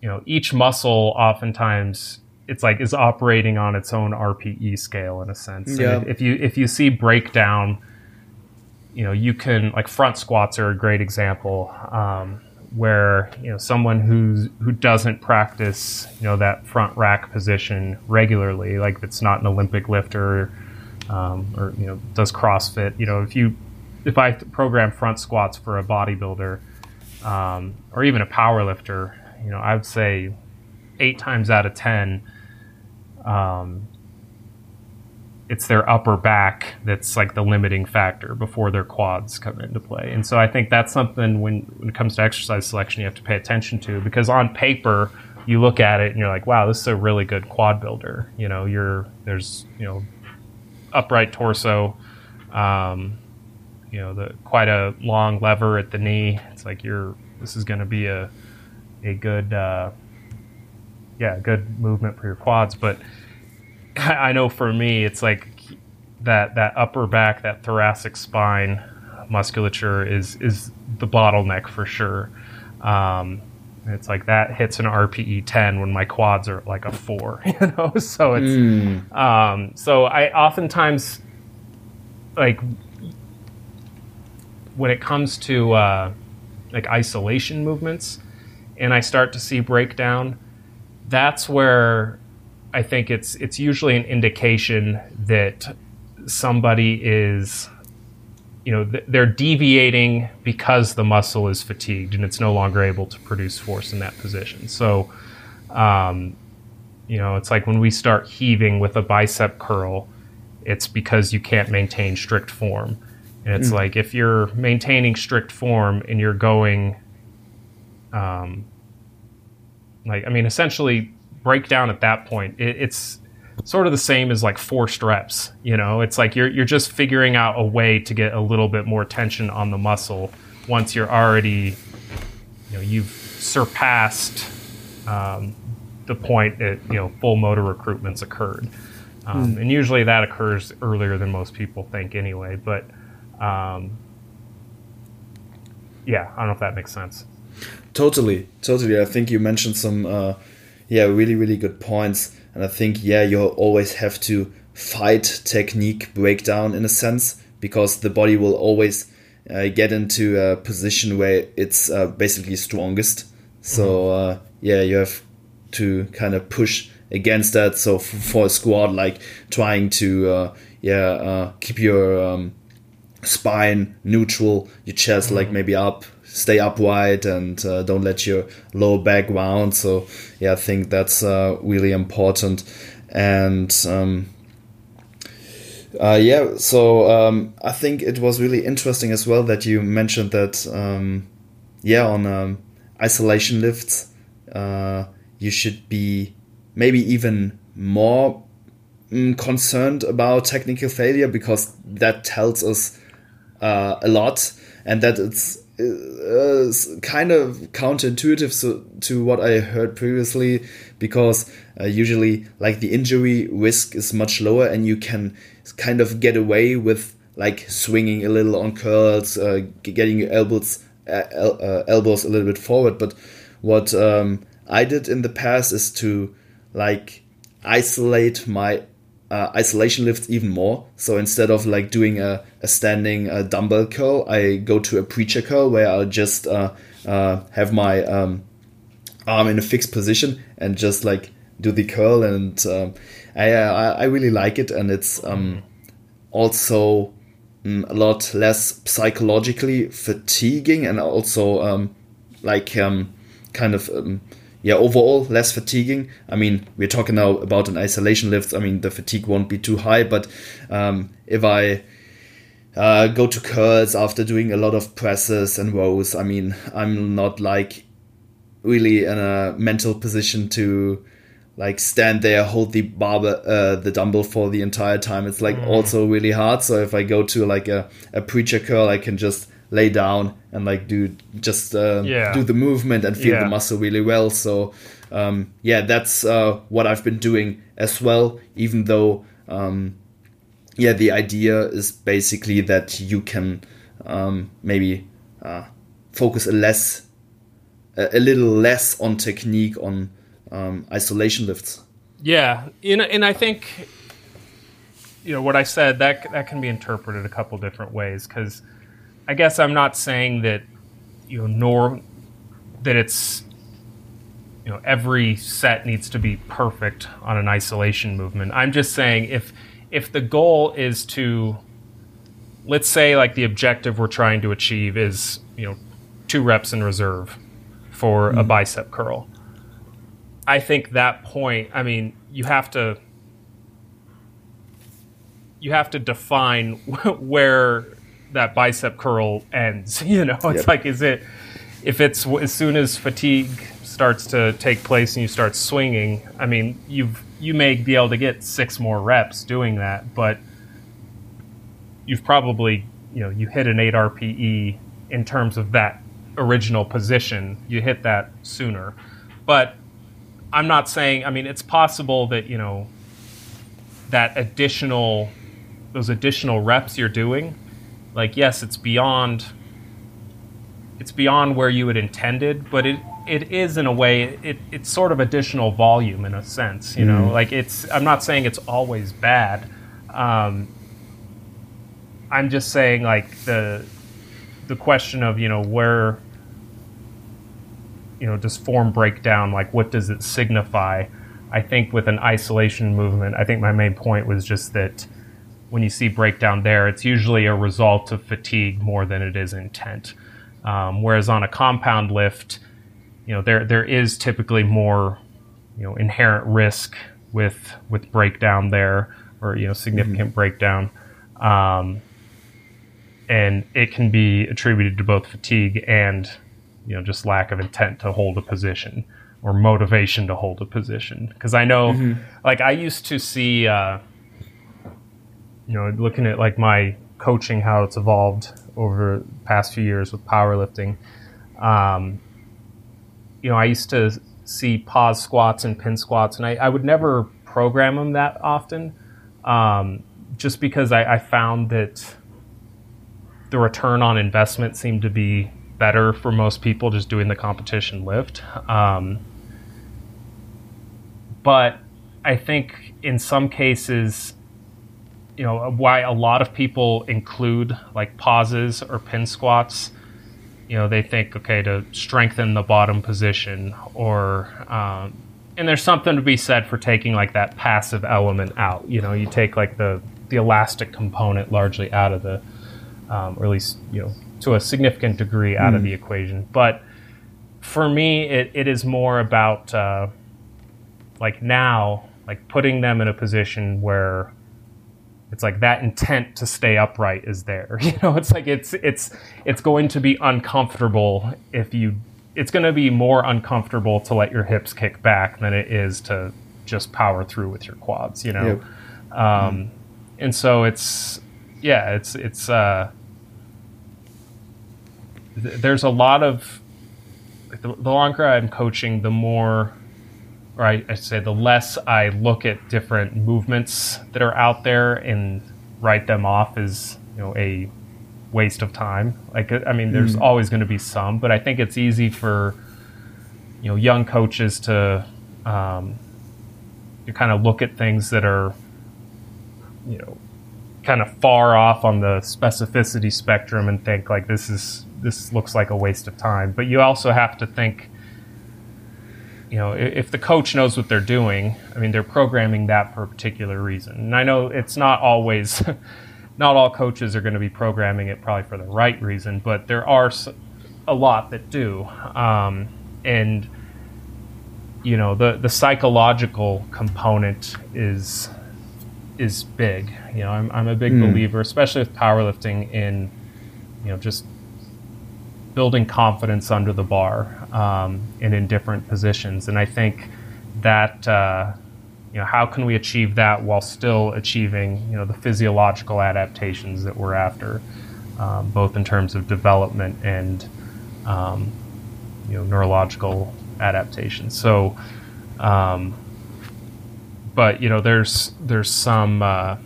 you know each muscle oftentimes it's like is operating on its own RPE scale in a sense. Yeah. if you if you see breakdown, you know you can like front squats are a great example um, where you know someone who's who doesn't practice you know that front rack position regularly, like it's not an Olympic lifter um, or you know does CrossFit. You know, if you if I program front squats for a bodybuilder um, or even a power lifter, you know, I would say eight times out of ten, um, it's their upper back that's like the limiting factor before their quads come into play. And so I think that's something when, when it comes to exercise selection you have to pay attention to because on paper you look at it and you're like, wow, this is a really good quad builder. You know, you're there's you know upright torso. Um, you know, the quite a long lever at the knee. It's like you're. This is going to be a a good, uh, yeah, good movement for your quads. But I know for me, it's like that that upper back, that thoracic spine musculature is is the bottleneck for sure. Um, it's like that hits an RPE 10 when my quads are like a four, [LAUGHS] you know? So it's, mm. um, so I oftentimes like when it comes to, uh, like isolation movements and I start to see breakdown, that's where I think it's it's usually an indication that somebody is you know they're deviating because the muscle is fatigued and it's no longer able to produce force in that position. So um, you know, it's like when we start heaving with a bicep curl, it's because you can't maintain strict form. And it's mm. like if you're maintaining strict form and you're going um, like, I mean, essentially, breakdown at that point, it, it's sort of the same as like forced reps. You know, it's like you're you're just figuring out a way to get a little bit more tension on the muscle once you're already, you know, you've surpassed um, the point that you know full motor recruitment's occurred. Um, mm. And usually that occurs earlier than most people think, anyway. But um, yeah, I don't know if that makes sense. Totally, totally. I think you mentioned some, uh, yeah, really, really good points. And I think, yeah, you always have to fight technique breakdown in a sense because the body will always uh, get into a position where it's uh, basically strongest. So, mm-hmm. Uh, yeah, you have to kind of push against that. So, f- for a squat, like trying to, uh, yeah, uh, keep your um, spine neutral, your chest mm-hmm. like maybe up, stay upright and uh, don't let your lower back round. So yeah, I think that's uh, really important. And um, uh, yeah, so um, I think it was really interesting as well that you mentioned that um, yeah on um, isolation lifts uh, you should be maybe even more mm, concerned about technical failure because that tells us uh, a lot and that it's uh, kind of counterintuitive so, to what I heard previously because uh, usually like the injury risk is much lower and you can kind of get away with like swinging a little on curls, uh, getting your elbows uh, uh, elbows a little bit forward. But what um, I did in the past is to like isolate my uh, isolation lifts even more. So instead of like doing a, a standing uh, dumbbell curl, I go to a preacher curl where I'll just uh, uh, have my um, arm in a fixed position and just like do the curl. And um, I, uh, I, I really like it, and it's um, also um, a lot less psychologically fatiguing and also um, like um, kind of um, yeah, overall less fatiguing. I mean, we're talking now about an isolation lift. I mean, the fatigue won't be too high, but um, if I uh, go to curls after doing a lot of presses and rows, I mean, I'm not like really in a mental position to like stand there, hold the barbell, uh, the dumbbell for the entire time. It's like mm. also really hard. So if I go to like a, a preacher curl, I can just lay down and like do just uh, yeah. do the movement and feel yeah. the muscle really well. So um, yeah, that's uh, what I've been doing as well. Even though um, yeah, the idea is basically that you can um, maybe uh, focus a less a, a, little less on technique on um, isolation lifts. Yeah, and, and I think you know what I said that that can be interpreted a couple different ways because I guess I'm not saying that you know nor that it's you know every set needs to be perfect on an isolation movement. I'm just saying if if the goal is to let's say like the objective we're trying to achieve is you know two reps in reserve for mm-hmm. a bicep curl. I think that point, I mean, you have to you have to define [LAUGHS] where that bicep curl ends. [LAUGHS] You know, it's yep. like is it if it's as soon as fatigue starts to take place and you start swinging. I mean, you've you may be able to get six more reps doing that, but you've probably you know you hit an eight RPE in terms of that original position. You hit that sooner, but I'm not saying. I mean, it's possible that you know that additional those additional reps you're doing like yes it's beyond it's beyond where you had intended but it it is in a way it, it's sort of additional volume in a sense you know mm. like it's i'm not saying it's always bad um, i'm just saying like the the question of you know where you know, does form break down? Like, what does it signify? I think with an isolation movement, I think my main point was just that when you see breakdown there, it's usually a result of fatigue more than it is intent. Um, whereas on a compound lift, you know, there there is typically more, you know, inherent risk with with breakdown there, or you know, significant mm-hmm. breakdown, um, and it can be attributed to both fatigue and you know just lack of intent to hold a position or motivation to hold a position. Because I know, mm-hmm. like, I used to see. Uh, you know, looking at like my coaching, how it's evolved over the past few years with powerlifting. Um, you know, I used to see pause squats and pin squats, and I, I would never program them that often, um, just because I, I, found that the return on investment seemed to be better for most people just doing the competition lift. Um, but I think in some cases, you know why a lot of people include like pauses or pin squats you know they think okay to strengthen the bottom position or um, and there's something to be said for taking like that passive element out you know you take like the the elastic component largely out of the um, or at least you know to a significant degree out mm. of hmm. the equation but for me it, it is more about uh, like now like putting them in a position where it's like that intent to stay upright is there [LAUGHS] you know it's like it's it's it's going to be uncomfortable if you it's going to be more uncomfortable to let your hips kick back than it is to just power through with your quads you know yep. um, mm. and so it's yeah it's it's uh th- there's a lot of the, the longer i'm coaching the more or I, I say the less I look at different movements that are out there and write them off as you know a waste of time. Like I mean, there's mm. always going to be some, but I think it's easy for you know young coaches to um, you kind of look at things that are you know kind of far off on the specificity spectrum and think like this is this looks like a waste of time. But you also have to think you know, if the coach knows what they're doing, I mean, they're programming that for a particular reason. And I know it's not always, [LAUGHS] not all coaches are going to be programming it probably for the right reason, but there are a lot that do. Um, and, you know, the, the psychological component is is big. You know, I'm, I'm a big mm. believer, especially with powerlifting, in, you know, just building confidence under the bar um, and in different positions. And I think that uh, you know how can we achieve that while still achieving you know the physiological adaptations that we're after, um, both in terms of development and um, you know neurological adaptations. So. Um, but you know, there's there's some uh,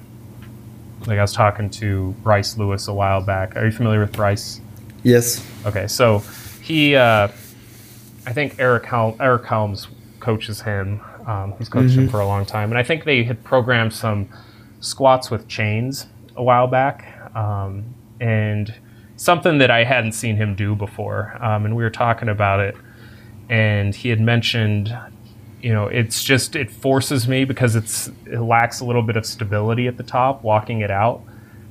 like I was talking to Bryce Lewis a while back. Are you familiar with Bryce? Yes. Okay, so he, uh, I think Eric Hel- Eric Helms coaches him. Um, he's coached mm-hmm. him for a long time, and I think they had programmed some squats with chains a while back, um, and something that I hadn't seen him do before. Um, and we were talking about it, and he had mentioned, you know, it's just it forces me because it's it lacks a little bit of stability at the top, walking it out.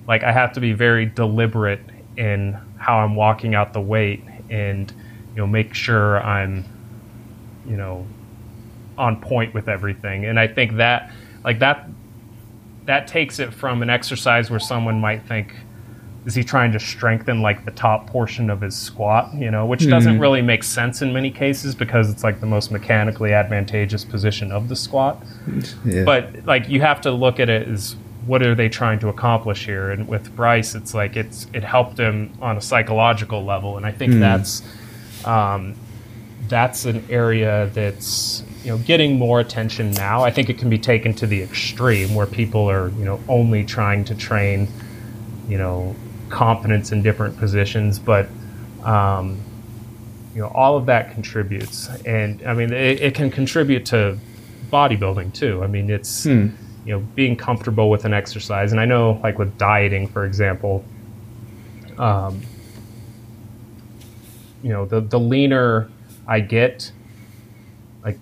Like I have to be very deliberate in how I'm walking out the weight and you know make sure I'm you know on point with everything. And I think that like that that takes it from an exercise where someone might think is he trying to strengthen like the top portion of his squat, you know, which mm-hmm. doesn't really make sense in many cases because it's like the most mechanically advantageous position of the squat. Yeah. But like you have to look at it as what are they trying to accomplish here? And with Bryce, it's like it's it helped him on a psychological level, and I think mm. that's um, that's an area that's you know getting more attention now. I think it can be taken to the extreme where people are you know only trying to train you know confidence in different positions, but um, you know all of that contributes, and I mean it, it can contribute to bodybuilding too. I mean it's. Hmm you know being comfortable with an exercise and i know like with dieting for example um, you know the the leaner I get, like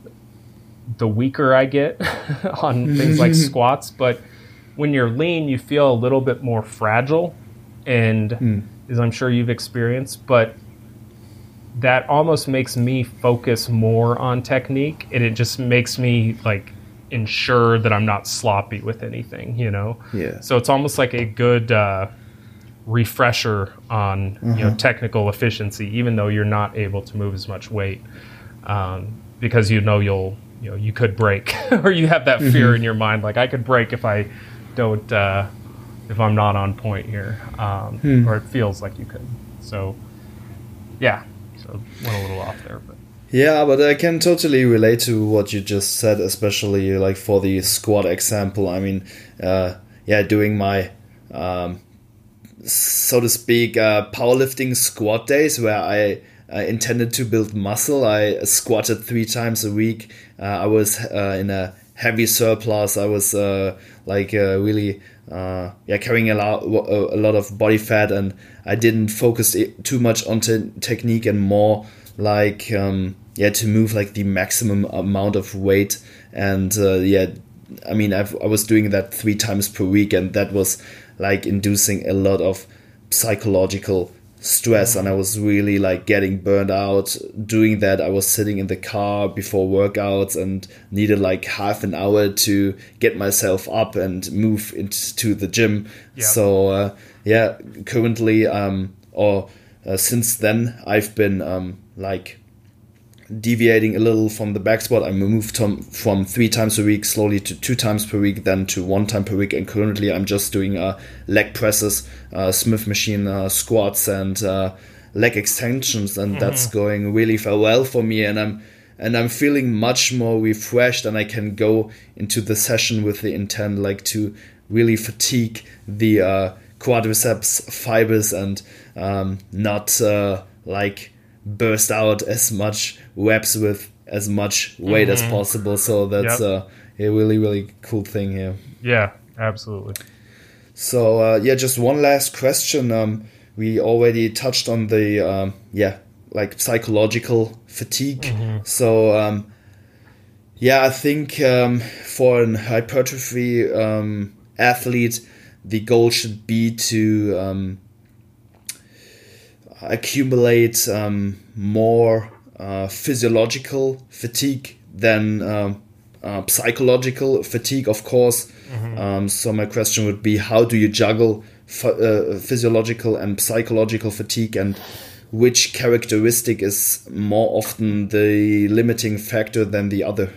the weaker I get [LAUGHS] on things like squats. But when you're lean, you feel a little bit more fragile, and mm. as I'm sure you've experienced, but that almost makes me focus more on technique, and it just makes me like ensure that I'm not sloppy with anything, you know. Yeah. So it's almost like a good. Uh, refresher on you know uh-huh. technical efficiency, even though you're not able to move as much weight, um, because you know you'll you know you could break [LAUGHS] or you have that fear mm-hmm. in your mind like I could break if I don't uh, if I'm not on point here, um, hmm. or it feels like you could. So yeah, so went a little off there, but. Yeah, but I can totally relate to what you just said, especially like for the squat example. I mean, uh, yeah, doing my um, so to speak, uh, powerlifting squat days where I uh, intended to build muscle. I squatted three times a week. Uh, I was uh, in a heavy surplus. I was uh, like uh, really yeah carrying a lot a lot of body fat, and I didn't focus too much on te- technique and more like um, yeah to move like the maximum amount of weight and yeah. I mean, I've, I was doing that three times per week, and that was like inducing a lot of psychological stress and I was really like getting burned out doing that I was sitting in the car before workouts and needed like half an hour to get myself up and move into the gym yeah. so uh, yeah currently um or uh, since then I've been um like deviating a little from the back squat. I moved from, from three times a week slowly to two times per week, then to one time per week. And currently, I'm just doing uh, leg presses, uh, Smith machine uh, squats, and uh, leg extensions, and mm-hmm. that's going really well for me. And I'm and I'm feeling much more refreshed, and I can go into the session with the intent like to really fatigue the uh, quadriceps fibers and um, not uh, like burst out as much reps with as much weight mm-hmm. as possible. So that's yep. uh, a really really cool thing here. Yeah, absolutely. So uh, yeah, just one last question. Um, we already touched on the um, yeah like psychological fatigue. Mm-hmm. So um, yeah, I think um, for an hypertrophy um, athlete, the goal should be to um, accumulate um, more uh, physiological fatigue than um, uh, psychological fatigue, of course. Mm-hmm. Um, so my question would be, how do you juggle uh, physiological and psychological fatigue, and which characteristic is more often the limiting factor than the other?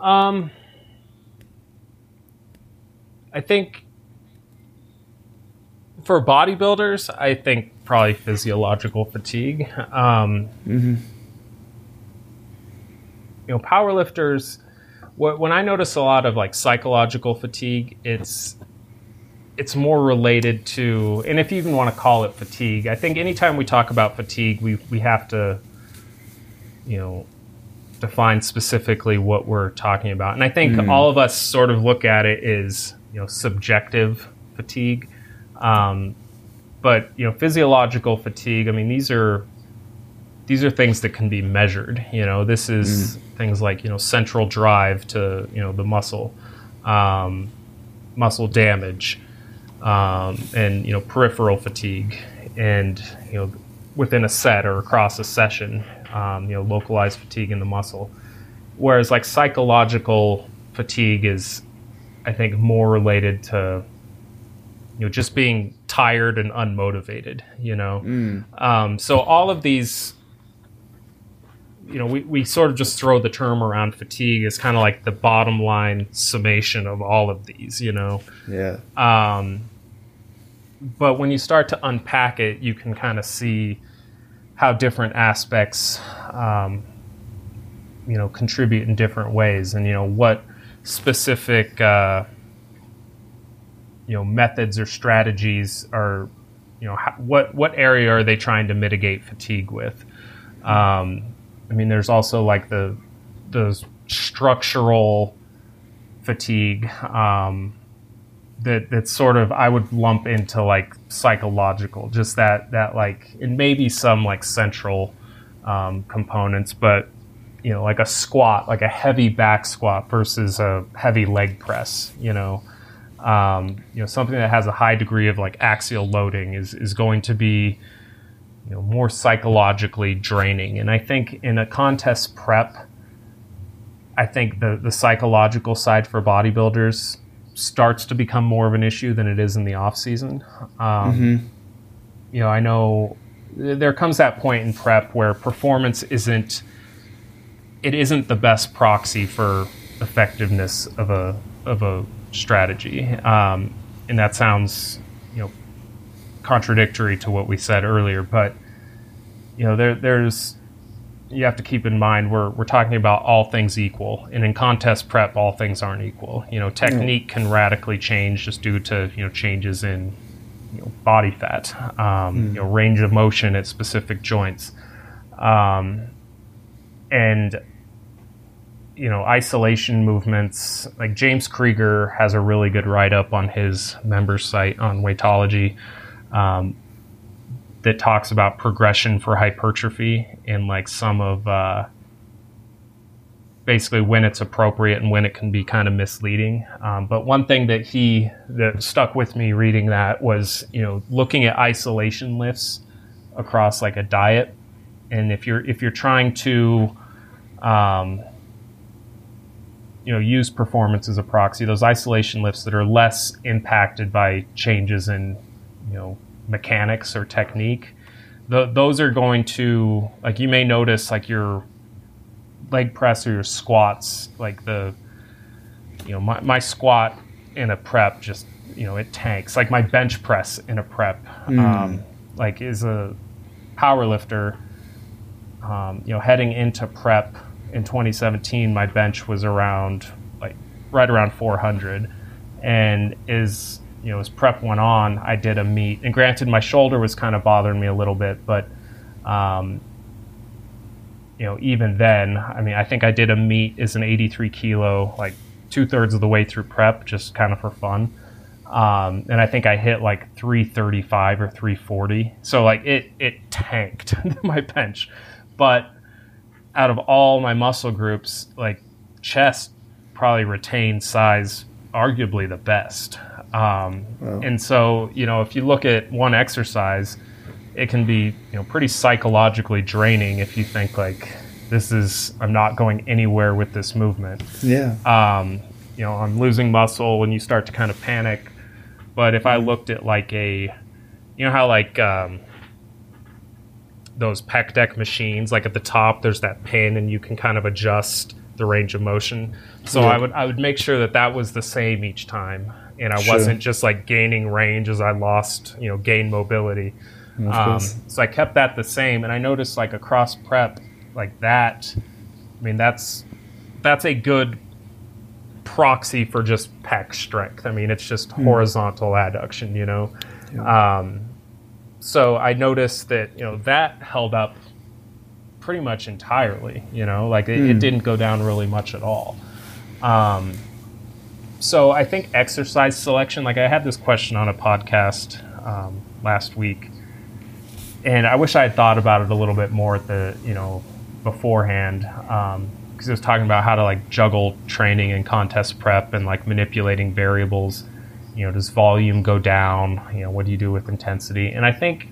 Um, I think for bodybuilders, I think probably physiological fatigue. Um, mm-hmm. You know, powerlifters. When I notice a lot of like psychological fatigue, it's it's more related to, and if you even want to call it fatigue, I think anytime we talk about fatigue, we we have to, you know, define specifically what we're talking about. And I think mm. all of us sort of look at it as you know subjective fatigue. Um, but you know, physiological fatigue. I mean, these are these are things that can be measured. You know, this is mm. things like you know central drive to you know the muscle, um, muscle damage, um, and you know peripheral fatigue, and you know within a set or across a session, um, you know localized fatigue in the muscle. Whereas like psychological fatigue is, I think, more related to you know just being tired and unmotivated you know? Mm. um, so all of these you know we, we sort of just throw the term around fatigue as kind of like the bottom line summation of all of these you know? Yeah. Um, but when you start to unpack it you can kind of see how different aspects um, you know contribute in different ways and you know what specific uh, you know methods or strategies are you know how, what what area are they trying to mitigate fatigue with? Um, i mean there's also like the the structural fatigue um, that that sort of i would lump into like psychological just that that like it maybe some like central um, components, but you know, like a squat, like a heavy back squat versus a heavy leg press, you know, um, you know, something that has a high degree of like axial loading is is going to be, you know, more psychologically draining. And I think in a contest prep, I think the the psychological side for bodybuilders starts to become more of an issue than it is in the off season. Um, mm-hmm. You know, I know there comes that point in prep where performance isn't it isn't the best proxy for effectiveness of a of a strategy, um, and that sounds you know contradictory to what we said earlier. But you know there there's you have to keep in mind we're we're talking about all things equal, and in contest prep, all things aren't equal. You know, technique can radically change just due to you know changes in you know, body fat, um, mm. you know, range of motion at specific joints, um, and you know isolation movements. Like James Krieger has a really good write up on his member site on Weightology um, that talks about progression for hypertrophy and like some of uh, basically when it's appropriate and when it can be kind of misleading. Um, but one thing that he that stuck with me reading that was you know looking at isolation lifts across like a diet, and if you're if you're trying to um, you know use performance as a proxy, those isolation lifts that are less impacted by changes in you know mechanics or technique. The, those are going to like you may notice like your leg press or your squats, like the, you know, my, my squat in a prep just, you know, it tanks. Like my bench press in a prep, mm. um, like is a power lifter, um, you know, heading into prep in 2017, my bench was around like right around 400 and is, you know, as prep went on, I did a meet and granted my shoulder was kind of bothering me a little bit, but, um, you know, even then, I mean, I think I did a meet as an 83 kilo, like two thirds of the way through prep, just kind of for fun. Um, and I think I hit like 335 or 340. So like it it tanked [LAUGHS] my bench, but out of all my muscle groups, like chest probably retained size arguably the best. Um, wow. And so you know, if you look at one exercise it can be you know pretty psychologically draining if you think like this is I'm not going anywhere with this movement. Yeah. Um, you know, I'm losing muscle when you start to kind of panic. But if I looked at like a, you know how like um, those pec deck machines, like at the top, there's that pin, and you can kind of adjust the range of motion. So yeah. I would I would make sure that that was the same each time, and I sure. wasn't just like gaining range as I lost, you know, gain mobility. Um, so I kept that the same, and I noticed like across prep, like that. I mean, that's that's a good proxy for just pec strength. I mean, it's just hmm. horizontal adduction, you know. Yeah. Um, so I noticed that you know that held up pretty much entirely. You know, like it, it hmm. didn't go down really much at all. Um, so I think exercise selection. Like I had this question on a podcast um, last week and I wish I had thought about it a little bit more at the you know beforehand because um, it was talking about how to like juggle training and contest prep and like manipulating variables. You know, does volume go down? You know, what do you do with intensity? And I think,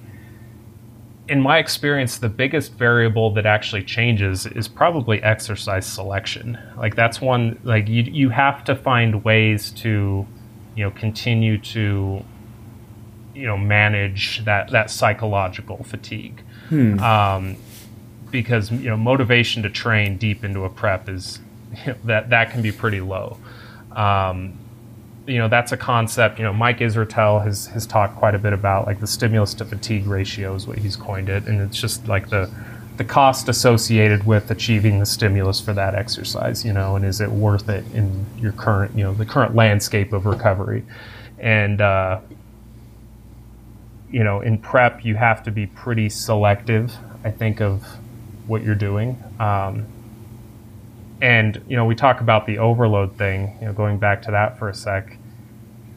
in my experience, the biggest variable that actually changes is probably exercise selection. Like that's one like you you have to find ways to you know continue to you know manage that that psychological fatigue hmm. um, because you know motivation to train deep into a prep is you [LAUGHS] know, that that can be pretty low um, you know that's a concept you know mike israetel has has talked quite a bit about like the stimulus to fatigue ratio is what he's coined it and it's just like the the cost associated with achieving the stimulus for that exercise you know and is it worth it in your current you know the current landscape of recovery and uh, you know, in prep, you have to be pretty selective, I think, of what you're doing. Um, and, you know, we talk about the overload thing, you know, going back to that for a sec.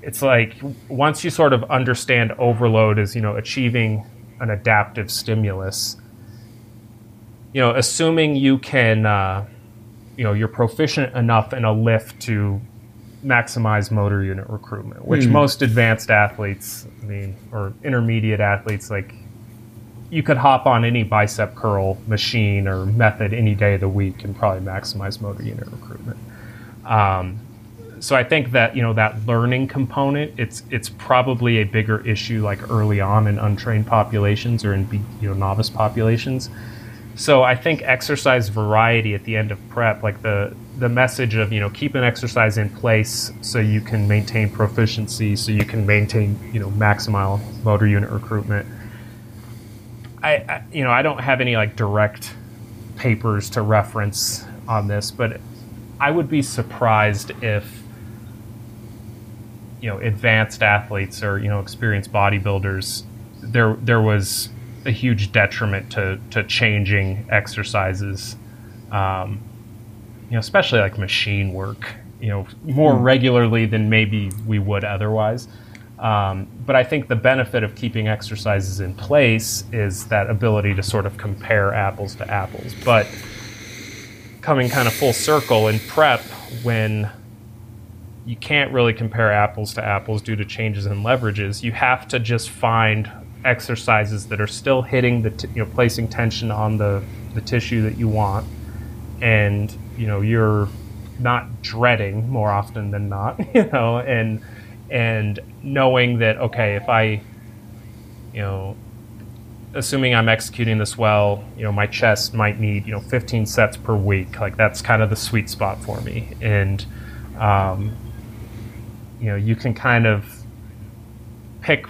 It's like once you sort of understand overload as, you know, achieving an adaptive stimulus, you know, assuming you can, uh, you know, you're proficient enough in a lift to maximize motor unit recruitment, which Hmm. most advanced athletes, I mean, or intermediate athletes, like you could hop on any bicep curl machine or method any day of the week and probably maximize motor unit recruitment. Um, so I think that you know that learning component it's it's probably a bigger issue like early on in untrained populations or in you know novice populations. So I think exercise variety at the end of prep, like the the message of you know keep an exercise in place so you can maintain proficiency, so you can maintain you know maximal motor unit recruitment. I, I you know I don't have any like direct papers to reference on this, but I would be surprised if you know advanced athletes or you know experienced bodybuilders there there was a huge detriment to to changing exercises um, you know especially like machine work you know more regularly than maybe we would otherwise um, but I think the benefit of keeping exercises in place is that ability to sort of compare apples to apples but coming kind of full circle in prep when you can't really compare apples to apples due to changes in leverages. You have to just find exercises that are still hitting the, t- you know, placing tension on the, the tissue that you want. And, you know, you're not dreading more often than not, [LAUGHS] you know, and, and knowing that, okay, if I, you know, assuming I'm executing this well, you know, my chest might need, you know, 15 sets per week. Like that's kind of the sweet spot for me. And, um, you know, you can kind of pick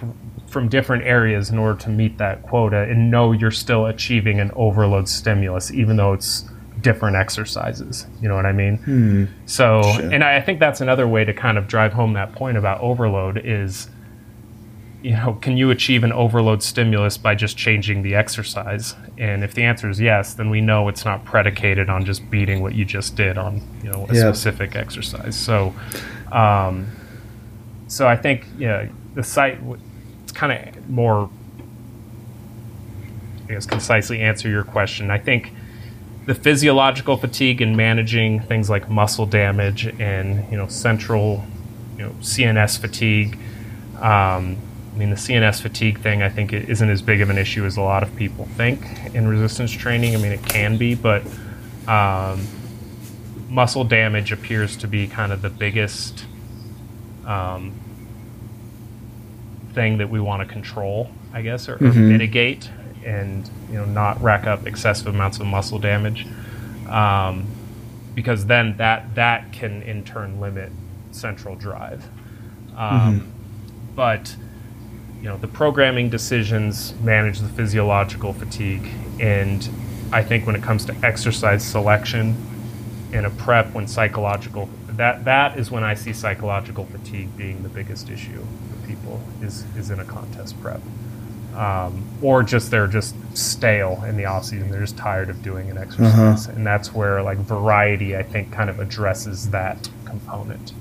from different areas in order to meet that quota and know you're still achieving an overload stimulus, even though it's different exercises. You know what I mean? So, Sure. and I think that's another way to kind of drive home that point about overload is you know, can you achieve an overload stimulus by just changing the exercise? And if the answer is yes, then we know it's not predicated on just beating what you just did on, you know, a Yeah. specific exercise. So, um, so I think yeah, the site it's kind of more, I guess, concisely answer your question. I think the physiological fatigue and managing things like muscle damage and you know central, you know, CNS fatigue. Um, I mean, the CNS fatigue thing I think isn't as big of an issue as a lot of people think in resistance training. I mean, it can be, but um, muscle damage appears to be kind of the biggest um, thing that we want to control, I guess, or, or mitigate, and you know, not rack up excessive amounts of muscle damage, um, because then that that can in turn limit central drive. Um, But you know, the programming decisions manage the physiological fatigue, and I think when it comes to exercise selection in a prep, when psychological that that is when I see psychological fatigue being the biggest issue for people is is in a contest prep, um, or just they're just stale in the off season. They're just tired of doing an exercise, and that's where like variety I think kind of addresses that component.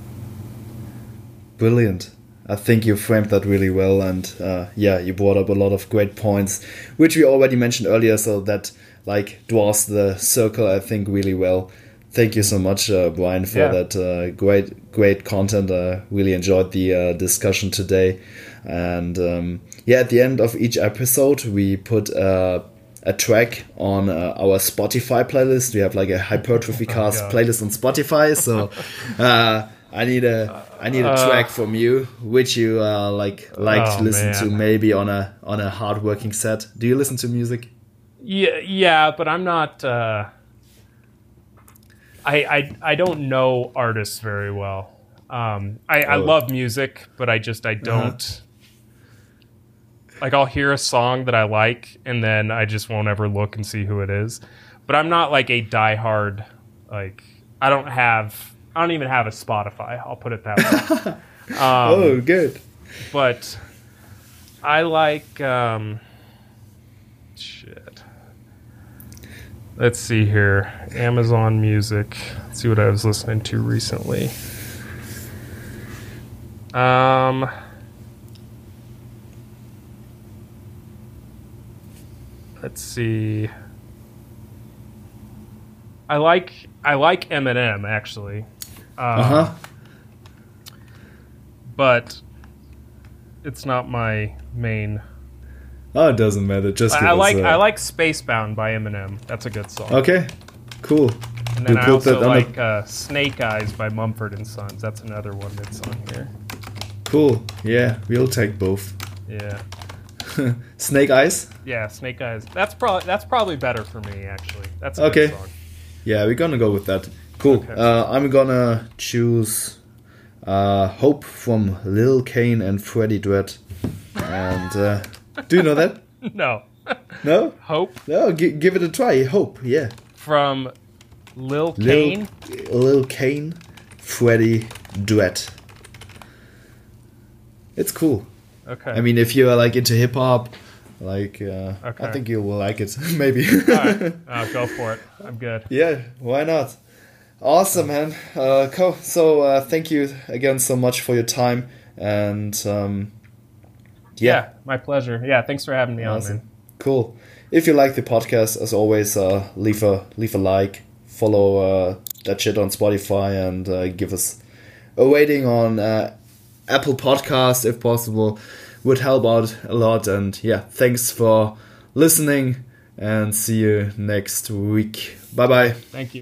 Brilliant. I think you framed that really well, and uh, yeah, you brought up a lot of great points, which we already mentioned earlier. So that like dwarfs the circle, I think, really well. Thank you so much, uh, Brian, for Yeah. that uh, great, great content. I really enjoyed the uh, discussion today, and um, yeah, at the end of each episode, we put uh, a track on uh, our Spotify playlist. We have like a hypertrophy cast God. playlist on Spotify, so. [LAUGHS] Uh, I need a I need a Uh, track from you, which you uh, like like Oh, to listen to maybe on a on a hard working set. Do you listen to music? Yeah, yeah, but I'm not. Uh, I, I I don't know artists very well. Um, I, I Oh. love music, but I just I don't. Like I'll hear a song that I like, and then I just won't ever look and see who it is. But I'm not like a diehard. Like I don't have. I don't even have a Spotify. I'll put it that way. [LAUGHS] Um, oh, good. but I like um shit. Let's see here. Amazon Music. Let's see what I was listening to recently. Um Let's see. I like I like Eminem actually, uh, Uh huh. but it's not my main. Oh, it doesn't matter. Just I, I like a- I like Spacebound by Eminem. That's a good song. Okay, cool. And then we I also that on the- like uh, Snake Eyes by Mumford and Sons. That's another one that's on here. Cool. Yeah, we'll take both. Yeah, [LAUGHS] Snake Eyes. yeah, Snake Eyes. That's probably that's probably better for me actually. That's a Okay. song. Yeah, we're gonna go with that. Cool. Okay. Uh, I'm gonna choose uh, Hope from Lil Kane and Freddie Dredd. And uh, do you know that? [LAUGHS] No, No? Hope No, gi- give it a try. Hope, yeah. from Lil Lil, Kane. Lil Kane, Freddie Dredd. It's cool. Okay. I mean, if you're like into hip hop, like uh, I think you will like it. [LAUGHS] Maybe. All right, uh, go for it. I'm good. [LAUGHS] Yeah, why not? Awesome, man. Uh, co- so uh, thank you again so much for your time and um, Yeah. yeah, my pleasure. Yeah, thanks for having me on, awesome. man. Cool. If you like the podcast, as always, uh, leave a leave a like, follow uh, that shit on Spotify, and uh, give us a rating on uh, Apple Podcast if possible. Would help out a lot. And yeah, thanks for listening, and see you next week. Bye bye. Thank you.